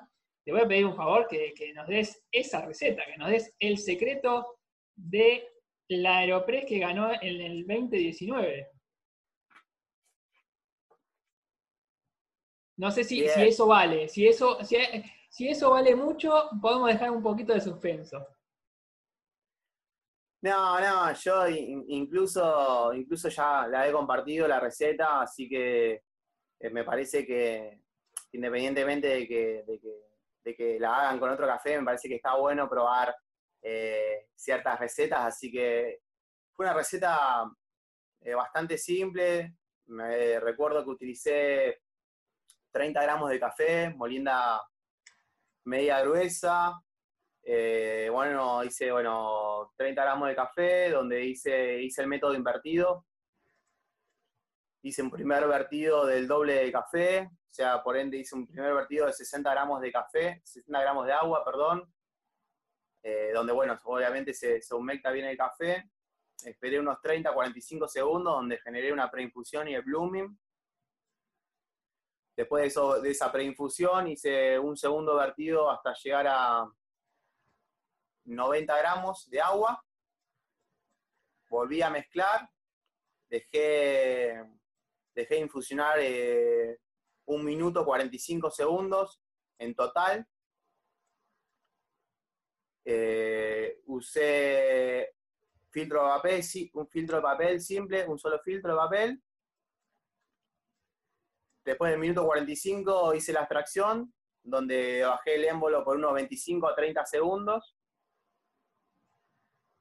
te voy a pedir un favor que, nos des esa receta, que nos des el secreto de la Aeropress que ganó en el 2019. No sé si, eso vale. Si eso, si eso vale mucho, podemos dejar un poquito de suspenso. No, no, yo incluso, incluso ya la he compartido la receta, así que eh, me parece que independientemente de que, de que, la hagan con otro café, me parece que está bueno probar eh, ciertas recetas, así que fue una receta eh, bastante simple. Me recuerdo que utilicé 30 gramos de café, molienda media gruesa. Eh, bueno, hice bueno, 30 gramos de café, donde hice, hice el método invertido. Hice un primer vertido del doble de café, o sea, por ende hice un primer vertido de 60 gramos de café, 60 gramos de agua, perdón, eh, donde, bueno, obviamente se, se humecta bien el café. Esperé unos 30, 45 segundos, donde generé una preinfusión y el blooming. Después de, eso, de esa preinfusión hice un segundo vertido hasta llegar a 90 gramos de agua. Volví a mezclar. Dejé, dejé infusionar eh, un minuto 45 segundos en total. Eh, usé filtro de papel, un filtro de papel simple, un solo filtro de papel. Después del minuto 45 hice la extracción, donde bajé el émbolo por unos 25 a 30 segundos.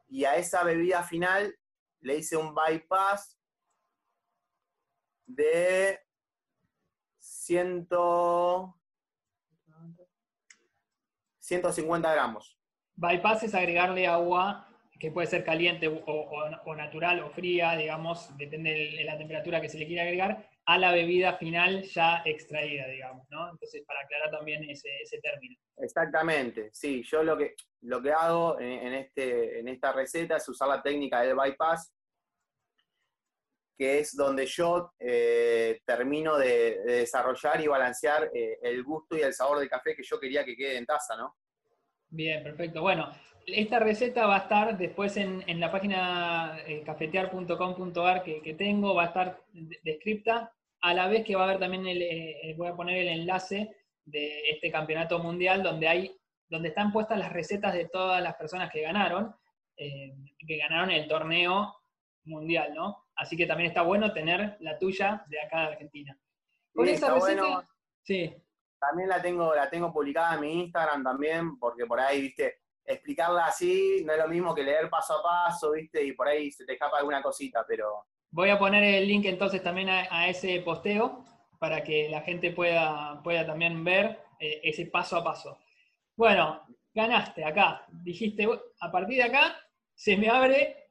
Y a esa bebida final le hice un bypass de 150 gramos. Bypass es agregarle agua que puede ser caliente o, natural o fría, digamos, depende de la temperatura que se le quiera agregar, a la bebida final ya extraída, digamos, ¿no? Entonces, para aclarar también ese, término. Exactamente, sí, yo lo que, lo que hago en, este, en esta receta es usar la técnica del bypass, que es donde yo eh, termino de, desarrollar y balancear eh, el gusto y el sabor del café que yo quería que quede en taza, ¿no? Bien, perfecto. Bueno, esta receta va a estar después en, la página eh, cafetear.com.ar que, tengo, va a estar descripta, a la vez que va a haber también, el, eh, voy a poner el enlace de este campeonato mundial donde hay, donde están puestas las recetas de todas las personas que ganaron, eh, que ganaron el torneo mundial, ¿no? Así que también está bueno tener la tuya de acá de Argentina. Con esa receta, sí. También la tengo, la tengo publicada en mi Instagram también, porque por ahí, viste, explicarla así no es lo mismo que leer paso a paso, viste, y por ahí se te escapa alguna cosita, pero... Voy a poner el link entonces también a, ese posteo para que la gente pueda, pueda también ver eh, ese paso a paso. Bueno, ganaste acá. Dijiste, a partir de acá se me abre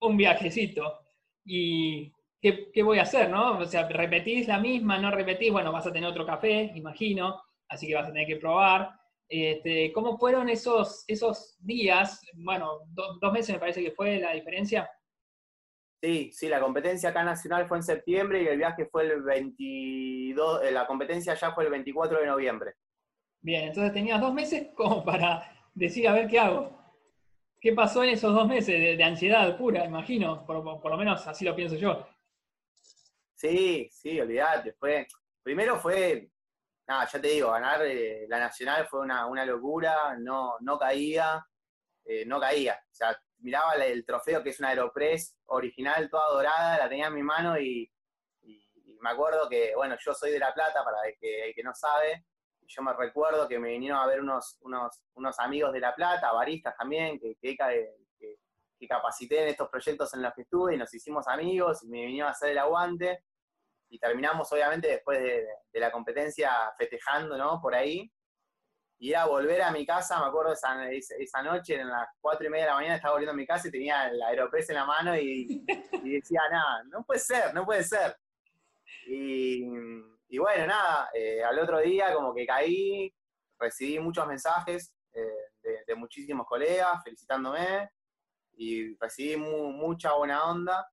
un viajecito. ¿Y qué, qué voy a hacer, no? O sea, repetís la misma, no repetís, bueno, vas a tener otro café, imagino, así que vas a tener que probar. Este, ¿Cómo fueron esos, esos días? Bueno, dos meses me parece que fue la diferencia. Sí, sí, la competencia acá nacional fue en septiembre y el viaje fue el 22, eh, la competencia ya fue el 24 de noviembre. Bien, entonces tenías dos meses como para decir, a ver qué hago. ¿Qué pasó en esos dos meses de, ansiedad pura, imagino? Por, lo menos así lo pienso yo. Sí, sí, olvídate. Fue, primero fue nada, ya te digo, ganar eh, la Nacional fue una, locura, no, no caía, eh, no caía. O sea, miraba el trofeo que es una Aeropress original, toda dorada, la tenía en mi mano y, me acuerdo que, bueno, yo soy de La Plata, para el que, que no sabe, yo me recuerdo que me vinieron a ver unos, unos, unos amigos de La Plata, baristas también, que, que, capacité en estos proyectos en los que estuve y nos hicimos amigos y me vinieron a hacer el aguante y terminamos obviamente después de, la competencia festejando, ¿no? Por ahí. Y era volver a mi casa, me acuerdo esa, esa noche, en las cuatro y media de la mañana estaba volviendo a mi casa y tenía el Aeropress en la mano y, decía, nada, no puede ser, no puede ser. Y, bueno, nada, eh, al otro día como que caí, recibí muchos mensajes eh, de, muchísimos colegas felicitándome y recibí mucha buena onda.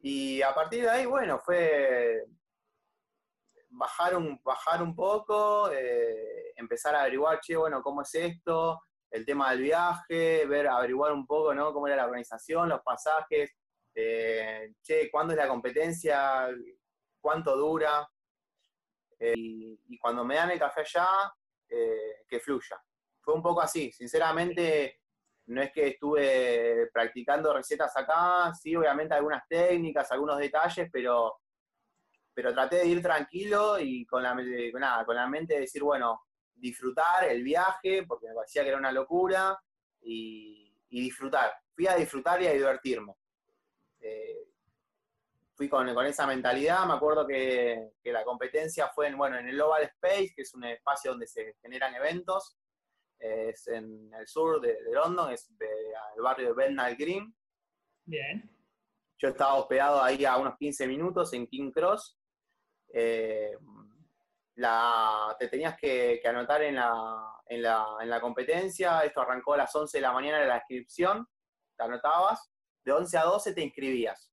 Y a partir de ahí, bueno, fue bajar un, bajar un poco, eh, empezar a averiguar, che, bueno, cómo es esto, el tema del viaje, ver, averiguar un poco, ¿no? Cómo era la organización, los pasajes, eh, che, cuándo es la competencia, cuánto dura. Eh, y, cuando me dan el café allá, que fluya. Fue un poco así, sinceramente no es que estuve practicando recetas acá, sí, obviamente algunas técnicas, algunos detalles, pero, pero traté de ir tranquilo y con la, nada, con la mente de decir, bueno, disfrutar el viaje, porque me parecía que era una locura, y, disfrutar. Fui a disfrutar y a divertirme. Eh, fui con, esa mentalidad, me acuerdo que, la competencia fue en, bueno, en el Oval Space, que es un espacio donde se generan eventos, es en el sur de, London, es el barrio de Bethnal Green. Bien. Yo estaba hospedado ahí a unos 15 minutos en King Cross. Eh, te tenías que, anotar en la, competencia, esto arrancó a las 11 de la mañana de la inscripción, te anotabas, de 11 a 12 te inscribías.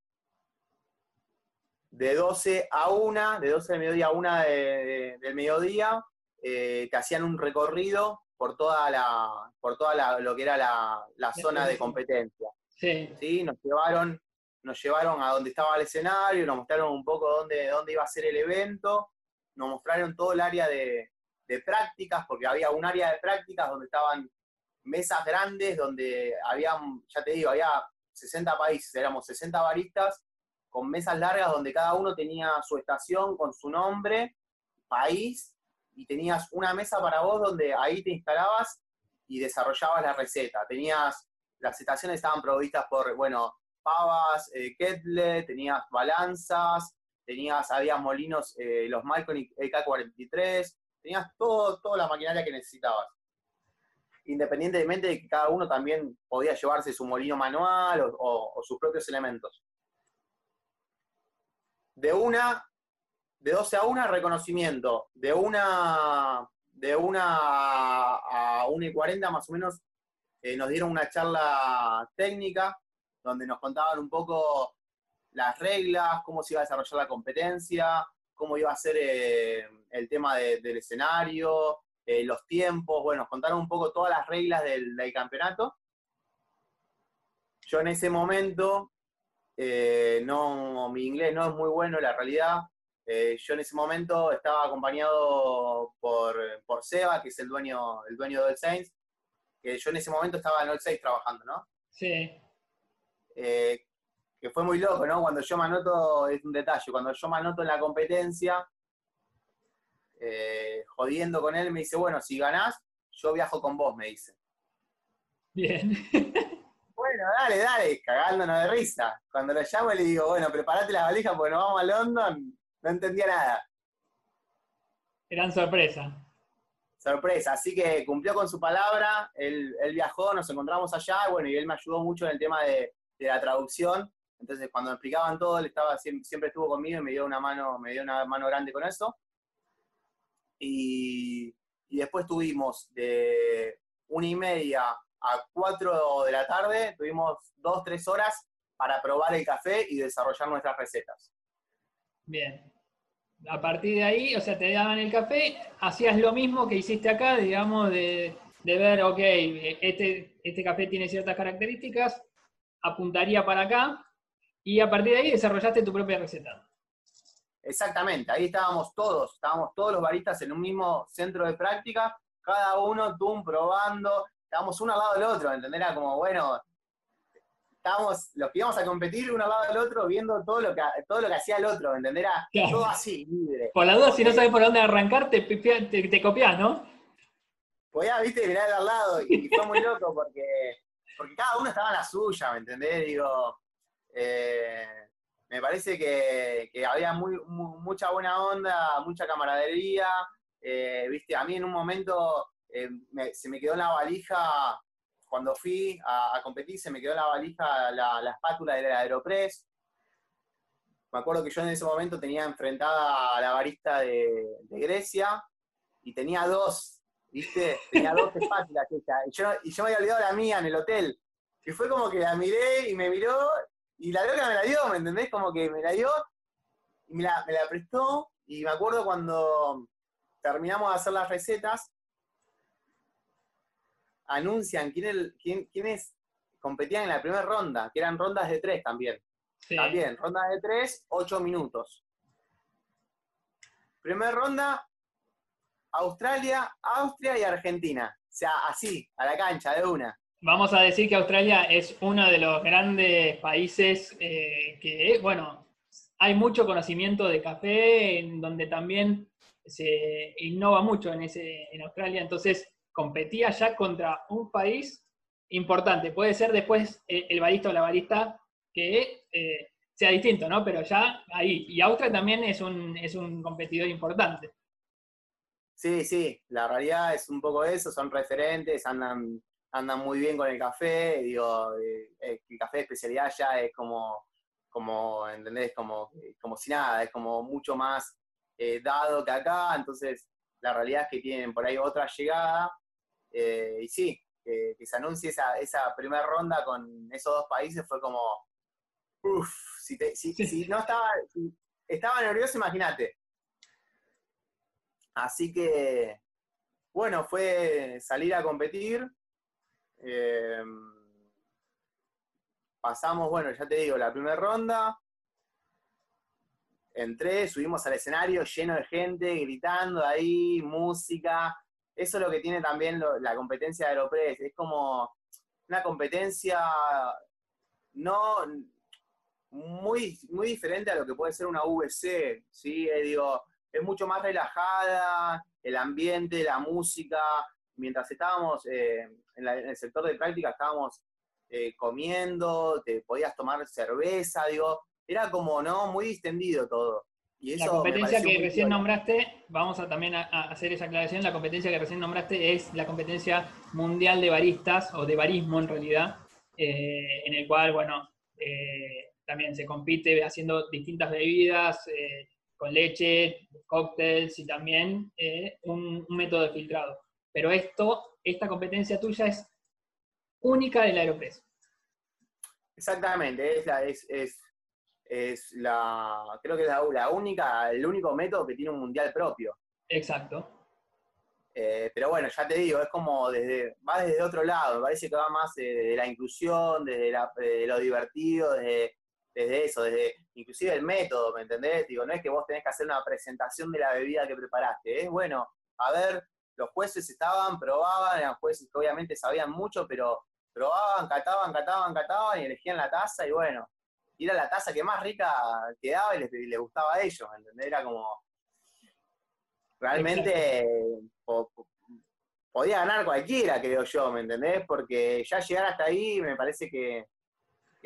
De 12 a 1, de 12 del mediodía a 1 del mediodía, eh, te hacían un recorrido por toda la, por toda lo que era la, zona de competencia. Sí. Nos llevaron, nos llevaron a donde estaba el escenario, nos mostraron un poco dónde, dónde iba a ser el evento, nos mostraron todo el área de, prácticas, porque había un área de prácticas donde estaban mesas grandes, donde había, ya te digo, había 60 países, éramos 60 baristas, con mesas largas donde cada uno tenía su estación con su nombre, país, y tenías una mesa para vos donde ahí te instalabas y desarrollabas la receta. Tenías, las estaciones estaban provistas por, bueno, pavas, eh, kettle, tenías balanzas, tenías, había molinos, eh, los Malconic EK43, tenías todo, toda la maquinaria que necesitabas. Independientemente de que cada uno también podía llevarse su molino manual o, sus propios elementos. De una, de 12 a 1, reconocimiento. De una, de una a 1 y 40 más o menos, eh, nos dieron una charla técnica donde nos contaban un poco las reglas, cómo se iba a desarrollar la competencia, cómo iba a ser eh, el tema del escenario, eh, los tiempos, bueno, nos contaron un poco todas las reglas del, campeonato. Yo en ese momento, eh, no, mi inglés no es muy bueno, la realidad. yo en ese momento estaba acompañado por, por Seba, que es el dueño, el dueño del Saints, que yo en ese momento estaba en el Saints trabajando, ¿no? Sí que fue muy loco, ¿no? Cuando yo me anoto, es un detalle, cuando yo me anoto en la competencia, eh, jodiendo con él, me dice, bueno, si ganás, yo viajo con vos, me dice. Bien. bueno, dale, dale, cagándonos de risa. Cuando lo llamo le digo, bueno, prepárate las valijas porque nos vamos a London, no entendía nada. Eran sorpresa. Sorpresa, así que cumplió con su palabra, él, viajó, nos encontramos allá, bueno, y él me ayudó mucho en el tema de, de la traducción, entonces, cuando me explicaban todo, él estaba, siempre, estuvo conmigo y me dio una mano, me dio una mano grande con eso. Y, después tuvimos de una y media a cuatro de la tarde, tuvimos dos, tres horas para probar el café y desarrollar nuestras recetas. Bien. A partir de ahí, o sea, te daban el café, hacías lo mismo que hiciste acá, digamos, de, de ver, ok, este, este café tiene ciertas características, apuntaría para acá, y a partir de ahí desarrollaste tu propia receta. Exactamente, ahí estábamos todos, estábamos todos los baristas en un mismo centro de práctica, cada uno, tú probando, estábamos uno al lado del otro, ¿entendés? Era como, bueno, estábamos, los que íbamos a competir uno al lado del otro, viendo todo lo que, todo lo que hacía el otro, ¿entendés? Era todo así, libre. Por la duda, si no sabes por dónde arrancar, te, te, copias, ¿no? Podías, viste, mirar al lado, y fue muy loco porque, porque cada uno estaba en la suya, ¿me entendés? Digo, eh, me parece que, había mucha buena onda, mucha camaradería. Eh, viste, a mí en un momento eh, se me quedó la valija, cuando fui a, competir, se me quedó la valija, la, espátula del Aeropress. Me acuerdo que yo en ese momento tenía enfrentada a la barista de, Grecia y tenía dos, ¿viste? Tenía dos espátulas. Y yo, y yo me había olvidado la mía en el hotel. Y fue como que la miré y me miró y la droga me la dio, ¿me entendés? Como que me la dio y me la, prestó. Y me acuerdo cuando terminamos de hacer las recetas, anuncian quién, quiénes competían en la primera ronda, que eran rondas de tres también. También, rondas de tres, ocho minutos. Primera ronda, Australia, Austria y Argentina. O sea, así, a la cancha, de una. Vamos a decir que Australia es uno de los grandes países eh, que, bueno, hay mucho conocimiento de café, en donde también se innova mucho en, ese, en Australia, entonces competía ya contra un país importante. Puede ser después eh, el barista o la barista que eh, sea distinto, ¿no? Pero ya ahí. Y Austria también es un, es un competidor importante. Sí, sí, la realidad es un poco eso, son referentes, andan, andan muy bien con el café, digo, eh, el café de especialidad ya es como, como ¿entendés? Como, como si nada, es como mucho más dado que acá, entonces la realidad es que tienen por ahí otra llegada, y sí, que, se anuncie esa, esa primera ronda con esos dos países fue como, uff, si, si, no estaba, estaba nervioso, imagínate. Así que, bueno, fue salir a competir. Em, pasamos, bueno, ya te digo, la primera ronda. Entré, subimos al escenario lleno de gente, gritando ahí, música eso es lo que tiene también la competencia de Aeropress, es como una competencia no muy, muy diferente a lo que puede ser una VC, ¿sí? Eh, digo, es mucho más relajada, el ambiente, la música. Mientras estábamos eh, en, el sector de práctica, estábamos eh, comiendo, te podías tomar cerveza, digo, era como, ¿no? Muy distendido todo la competencia que recién nombraste, vamos a también a, hacer esa aclaración, la competencia que recién nombraste es la competencia mundial de baristas, o de barismo en realidad, eh, en el cual, bueno, también se compite haciendo distintas bebidas, eh, con leche, cócteles y también un, método de filtrado. Pero esto, esta competencia tuya es única del Aeropress. Exactamente, es, la, es es la, creo que es la, única, el único método que tiene un mundial propio. Exacto. Eh, pero bueno, ya te digo, es como desde, va desde otro lado, parece que va más de, la inclusión, desde, lo divertido, desde, desde, eso, desde inclusive el método, ¿me entendés? Digo, no es que vos tenés que hacer una presentación de la bebida que preparaste, es bueno, a ver, los jueces estaban, probaban, eran jueces que obviamente sabían mucho, pero probaban, cataban, cataban, cataban y elegían la taza y bueno, era la taza que más rica quedaba y les, gustaba a ellos, ¿entendés? Era como, realmente podía ganar cualquiera, creo yo, ¿me entendés? Porque ya llegar hasta ahí me parece que,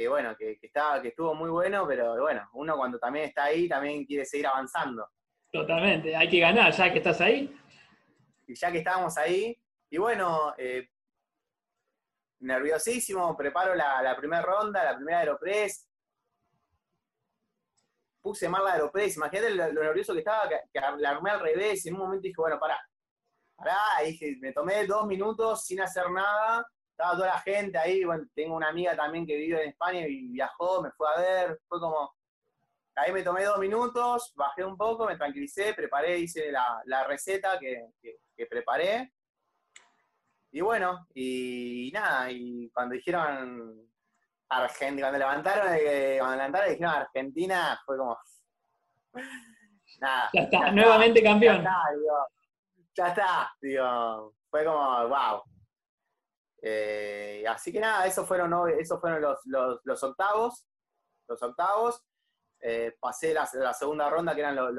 bueno, que, estaba, que estuvo muy bueno, pero bueno, uno cuando también está ahí también quiere seguir avanzando. Totalmente, hay que ganar ya que estás ahí. Y ya que estábamos ahí, y bueno, eh, nerviosísimo, preparo la, la primera ronda, la primera Aeropress, puse mal la Aeropress, imagínate lo, nervioso que estaba, que, la armé al revés, y en un momento dije, bueno, pará, pará, y dije, me tomé dos minutos sin hacer nada, estaba toda la gente ahí, bueno, tengo una amiga también que vive en España y viajó, me fue a ver, fue como, ahí me tomé dos minutos, bajé un poco, me tranquilicé, preparé, hice la, receta que, preparé, y bueno, y, nada, y cuando dijeron Argentina, cuando levantaron, eh, cuando levantaron dijeron Argentina, fue como. Nada. Ya está, nuevamente campeón. Ya está, digo, fue como, wow. Eh, así que nada, esos fueron, esos fueron los, octavos. Los octavos. Eh, pasé la, la, segunda ronda, que eran los,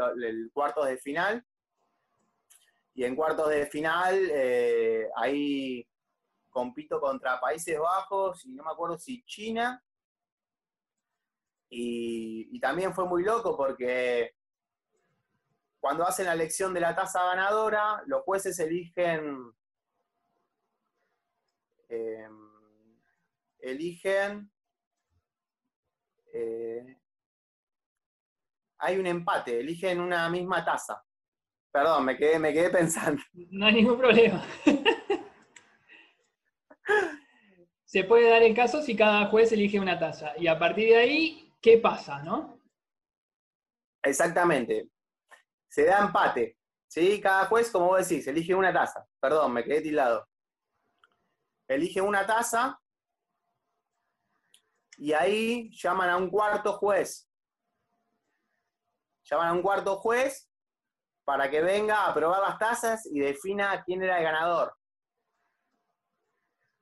cuartos de final. Y en cuartos de final, ahí compito contra Países Bajos y no me acuerdo si China. Y, también fue muy loco porque cuando hacen la elección de la tasa ganadora, los jueces eligen em, eligen eh, hay un empate, eligen una misma tasa. Perdón, me quedé, me quedé pensando. No hay ningún problema. se puede dar el caso si cada juez elige una tasa. Y a partir de ahí, ¿qué pasa, no? Exactamente. Se da empate. ¿sí? Cada juez, como vos decís, elige una tasa. Perdón, me quedé tildado. Elige una tasa y ahí llaman a un cuarto juez. Llaman a un cuarto juez para que venga a probar las tasas y defina quién era el ganador.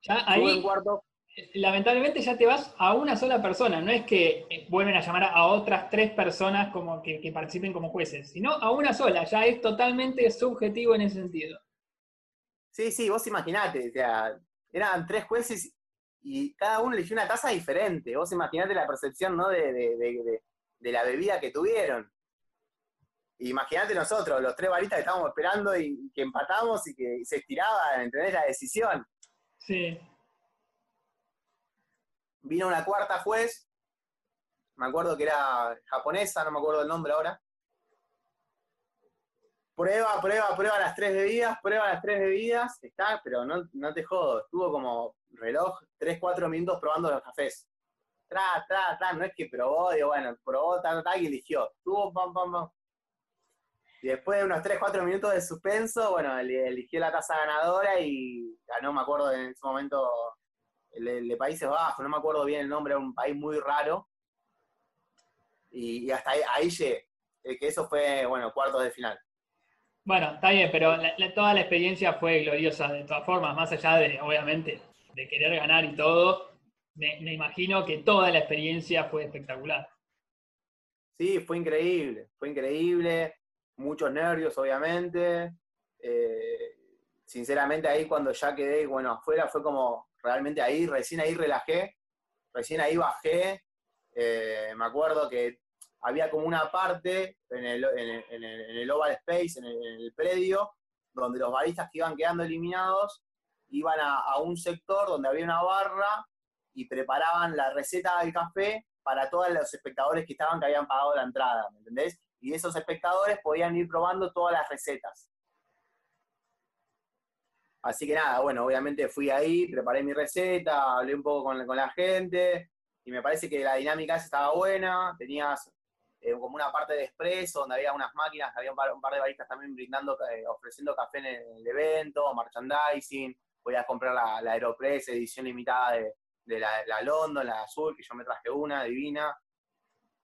Ya ahí, lamentablemente ya te vas a una sola persona, no es que eh, vuelven a llamar a otras tres personas como que, participen como jueces, sino a una sola, ya es totalmente subjetivo en ese sentido. Sí, sí, vos imaginate, o sea, eran tres jueces y cada uno eligió una taza diferente. Vos imaginate la percepción ¿no? de, la bebida que tuvieron. Imagínate nosotros, los tres baristas que estábamos esperando y que empatamos y que se estiraba, ¿entendés? La decisión. Sí. Vino una cuarta juez, me acuerdo que era japonesa, no me acuerdo el nombre ahora. Prueba, prueba, prueba las tres bebidas, prueba las tres bebidas, está, pero no, no te jodo, estuvo como reloj 3, 4 minutos probando los cafés. Tra, tra, tra, no es que probó, digo, bueno, probó, tal, tal, y eligió. Tuvo, pam, pam, pam. Y después de unos 3, 4 minutos de suspenso, bueno, eligió la taza ganadora y ganó, me acuerdo en ese momento, el, de Países Bajos, no me acuerdo bien el nombre, era un país muy raro. Y, hasta ahí, llegué, eh, que eso fue, bueno, cuartos de final. Bueno, está bien, pero toda la experiencia fue gloriosa de todas formas, más allá de, obviamente, de querer ganar y todo, me, imagino que toda la experiencia fue espectacular. Sí, fue increíble, fue increíble, muchos nervios obviamente. Eh, sinceramente ahí cuando ya quedé, bueno, afuera fue como realmente ahí, recién ahí relajé, recién ahí bajé. Eh, me acuerdo que había como una parte en el, en el Oval Space, en el, predio, donde los baristas que iban quedando eliminados iban a, un sector donde había una barra y preparaban la receta del café para todos los espectadores que estaban que habían pagado la entrada, ¿me entendés? Y esos espectadores podían ir probando todas las recetas. Así que nada, bueno, obviamente fui ahí, preparé mi receta, hablé un poco con, la gente y me parece que la dinámica estaba buena, tenías eh, como una parte de expreso donde había unas máquinas, había un par, de baristas también brindando, eh, ofreciendo café en el evento, merchandising, a comprar la, la Aeropress edición limitada de, la, la, London, la azul, que yo me traje una, divina.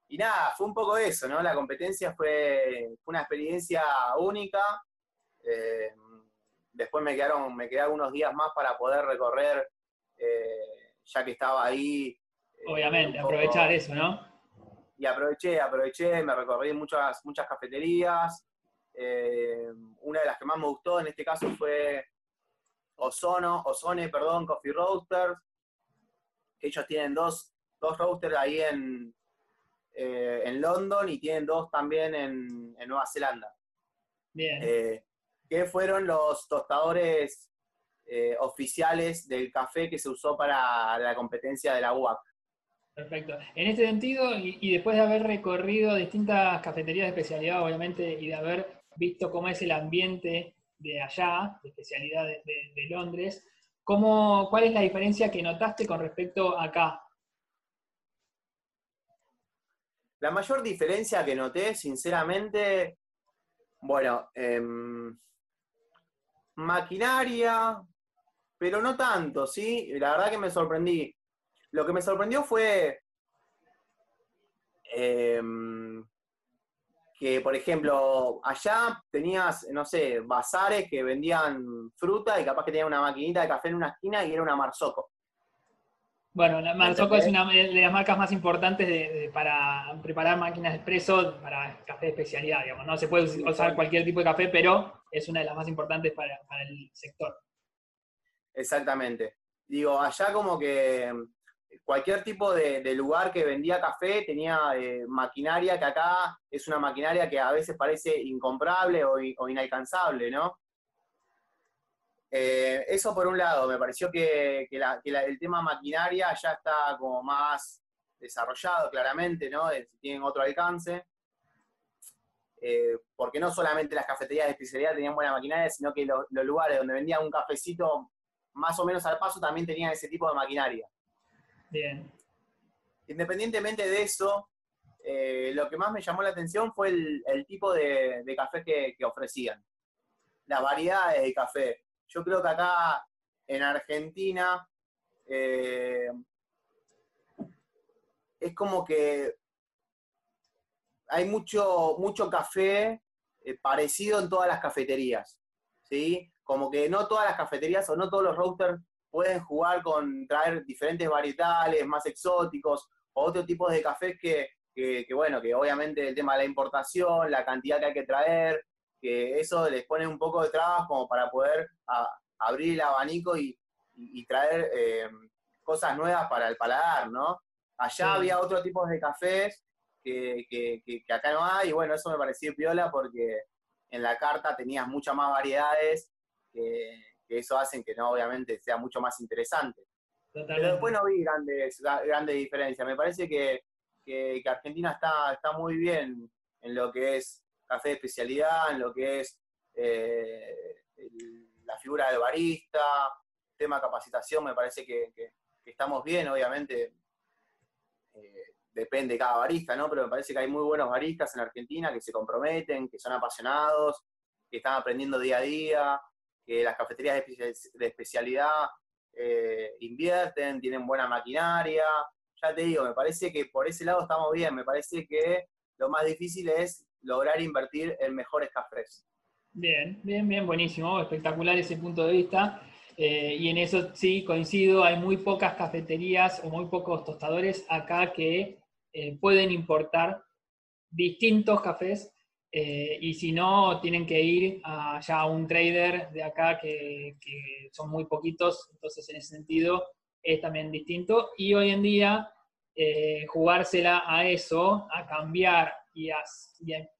Y nada, fue un poco eso, ¿no? La competencia fue, una experiencia única. Eh, después me quedaron, me quedaron unos días más para poder recorrer, ya que estaba ahí. Obviamente, aprovechar eso, ¿no? Y aproveché, aproveché, me recorrí muchas, muchas cafeterías. una de las que más me gustó en este caso fue Ozono, Ozone, perdón, Coffee Roasters. Ellos tienen dos, dos roasters ahí en, eh, en London y tienen dos también en, Nueva Zelanda. Bien. Eh, que fueron los tostadores eh, oficiales del café que se usó para la competencia de la UAC. Perfecto. En este sentido, y, después de haber recorrido distintas cafeterías de especialidad, obviamente, y de haber visto cómo es el ambiente de allá, de especialidad de, Londres, ¿cómo, ¿cuál es la diferencia que notaste con respecto a acá? La mayor diferencia que noté, sinceramente, bueno, em, maquinaria, pero no tanto, ¿sí? La verdad que me sorprendí. Lo que me sorprendió fue em, que, por ejemplo, allá tenías, no sé, bazares que vendían fruta y capaz que tenían una maquinita de café en una esquina y era una Marzocco. Bueno, la Marzocco es una de las marcas más importantes para preparar máquinas de expreso para café de especialidad, digamos. No se puede usar cualquier tipo de café, pero es una de las más importantes para, para el sector. Exactamente. Digo, allá como que cualquier tipo de, lugar que vendía café tenía eh, maquinaria que acá es una maquinaria que a veces parece incomprable o, inalcanzable, ¿no? Eh, eso por un lado, me pareció que, el tema maquinaria ya está como más desarrollado claramente, ¿no? Tienen otro alcance. Eh, porque no solamente las cafeterías de especialidad tenían buena maquinaria, sino que los lugares donde vendían un cafecito más o menos al paso también tenían ese tipo de maquinaria. Bien. Independientemente de eso, eh, lo que más me llamó la atención fue el, tipo de, café que, ofrecían, las variedades de café. Yo creo que acá en Argentina eh, es como que hay mucho, mucho café eh, parecido en todas las cafeterías, ¿sí? Como que no todas las cafeterías o no todos los roasters pueden jugar con traer diferentes varietales más exóticos o otro tipo de cafés que, bueno, que obviamente el tema de la importación, la cantidad que hay que traer, que eso les pone un poco de trabas como para poder abrir el abanico y, traer eh, cosas nuevas para el paladar, ¿no? Allá había otro tipo de cafés que, acá no hay, y bueno, eso me pareció piola porque en la carta tenías muchas más variedades que, eso hacen que no, obviamente, sea mucho más interesante. Pero después no vi grandes, grandes diferencias. Me parece que, Argentina está, está muy bien en lo que es café de especialidad, en lo que es eh, la figura de barista, tema capacitación, me parece que, estamos bien, obviamente. Eh, depende de cada barista, ¿no? Pero me parece que hay muy buenos baristas en Argentina que se comprometen, que son apasionados, que están aprendiendo día a día, que las cafeterías de especialidad eh, invierten, tienen buena maquinaria. Ya te digo, me parece que por ese lado estamos bien, me parece que lo más difícil es lograr invertir en mejores cafés. Bien, bien, bien, buenísimo, espectacular ese punto de vista. Eh, y en eso sí coincido, hay muy pocas cafeterías o muy pocos tostadores acá que eh, pueden importar distintos cafés eh, y si no, tienen que ir a, ya a un trader de acá que, son muy poquitos, entonces en ese sentido es también distinto. Y hoy en día, jugársela a eso, a cambiar y a,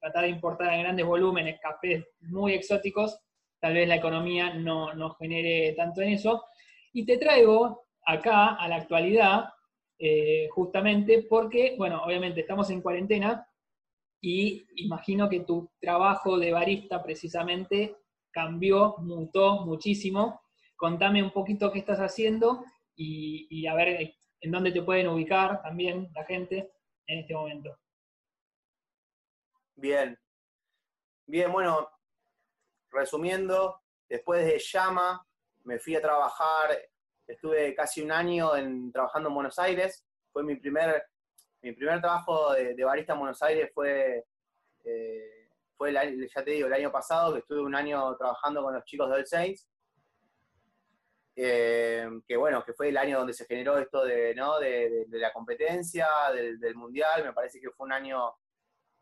tratar de importar en grandes volúmenes cafés muy exóticos, tal vez la economía no, no genere tanto en eso. Y te traigo acá a la actualidad, eh, justamente porque, bueno, obviamente estamos en cuarentena y imagino que tu trabajo de barista precisamente cambió, mutó muchísimo. Contame un poquito qué estás haciendo y, a ver en dónde te pueden ubicar también la gente en este momento. Bien. Bien, bueno, resumiendo, después de Llama me fui a trabajar, estuve casi un año en, trabajando en Buenos Aires, fue mi primer, mi primer trabajo de, barista en Buenos Aires fue, eh, fue ya te digo, el año pasado, que estuve un año trabajando con los chicos del Saints, eh, que bueno, que fue el año donde se generó esto de, ¿no? de, la competencia, del, mundial, me parece que fue un año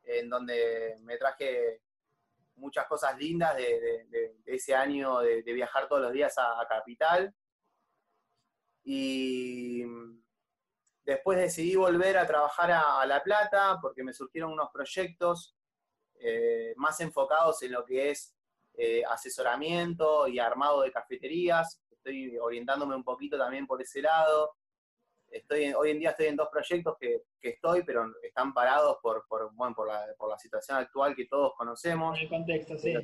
en donde me traje muchas cosas lindas de, ese año de, viajar todos los días a, Capital. Y después decidí volver a trabajar a, La Plata porque me surgieron unos proyectos eh, más enfocados en lo que es eh, asesoramiento y armado de cafeterías. Estoy orientándome un poquito también por ese lado estoy hoy en día estoy en dos proyectos que, estoy, pero están parados por, por, bueno, por, la, por la situación actual que todos conocemos. En el contexto, sí.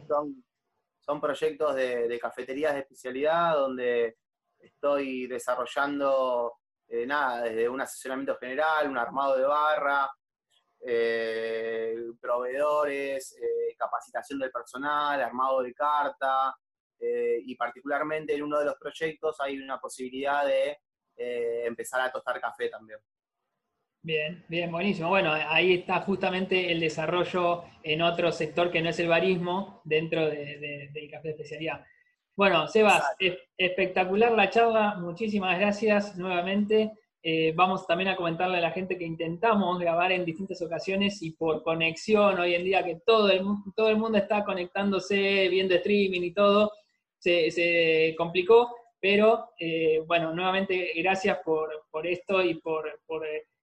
Son, proyectos de, cafeterías de especialidad donde estoy desarrollando, eh, nada, desde un asesoramiento general, un armado de barra, eh, proveedores, eh, capacitación del personal, armado de carta, y particularmente en uno de los proyectos hay una posibilidad de empezar a tostar café también. Bien, bien, buenísimo. Bueno, ahí está justamente el desarrollo en otro sector que no es el barismo dentro del café de especialidad. Bueno, Sebas, espectacular la charla, muchísimas gracias nuevamente. Eh, vamos también a comentarle a la gente que intentamos grabar en distintas ocasiones y por conexión, hoy en día que todo el, todo el mundo está conectándose, viendo streaming y todo, se, se complicó pero eh, bueno, nuevamente gracias por, esto y por,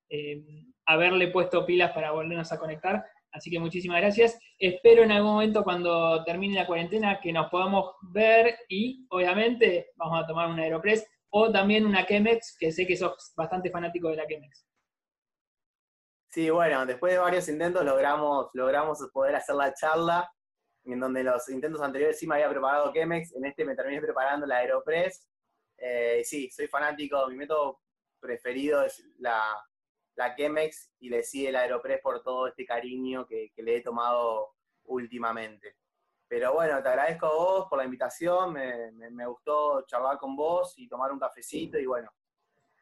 eh, haberle puesto pilas para volvernos a conectar. Así que muchísimas gracias. Espero en algún momento cuando termine la cuarentena que nos podamos ver y obviamente vamos a tomar una Aeropress o también una Chemex, que sé que sos bastante fanático de la Chemex. Sí, bueno, después de varios intentos logramos, logramos poder hacer la charla, en donde los intentos anteriores sí me había preparado Chemex, en este me terminé preparando la Aeropress, eh, sí, soy fanático, mi método preferido es la, la Chemex y le sigue el Aeropress por todo este cariño que, le he tomado últimamente. Pero bueno, te agradezco a vos por la invitación, me, gustó charlar con vos y tomar un cafecito y bueno,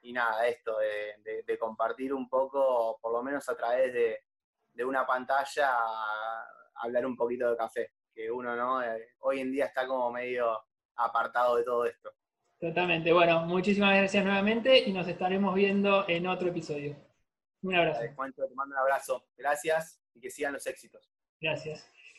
y nada, esto de, compartir un poco, por lo menos a través de, una pantalla, hablar un poquito de café, que uno no eh, hoy en día está como medio apartado de todo esto. Totalmente. Bueno, muchísimas gracias nuevamente y nos estaremos viendo en otro episodio. Un abrazo. te mando un abrazo. Gracias y que sigan los éxitos. Gracias.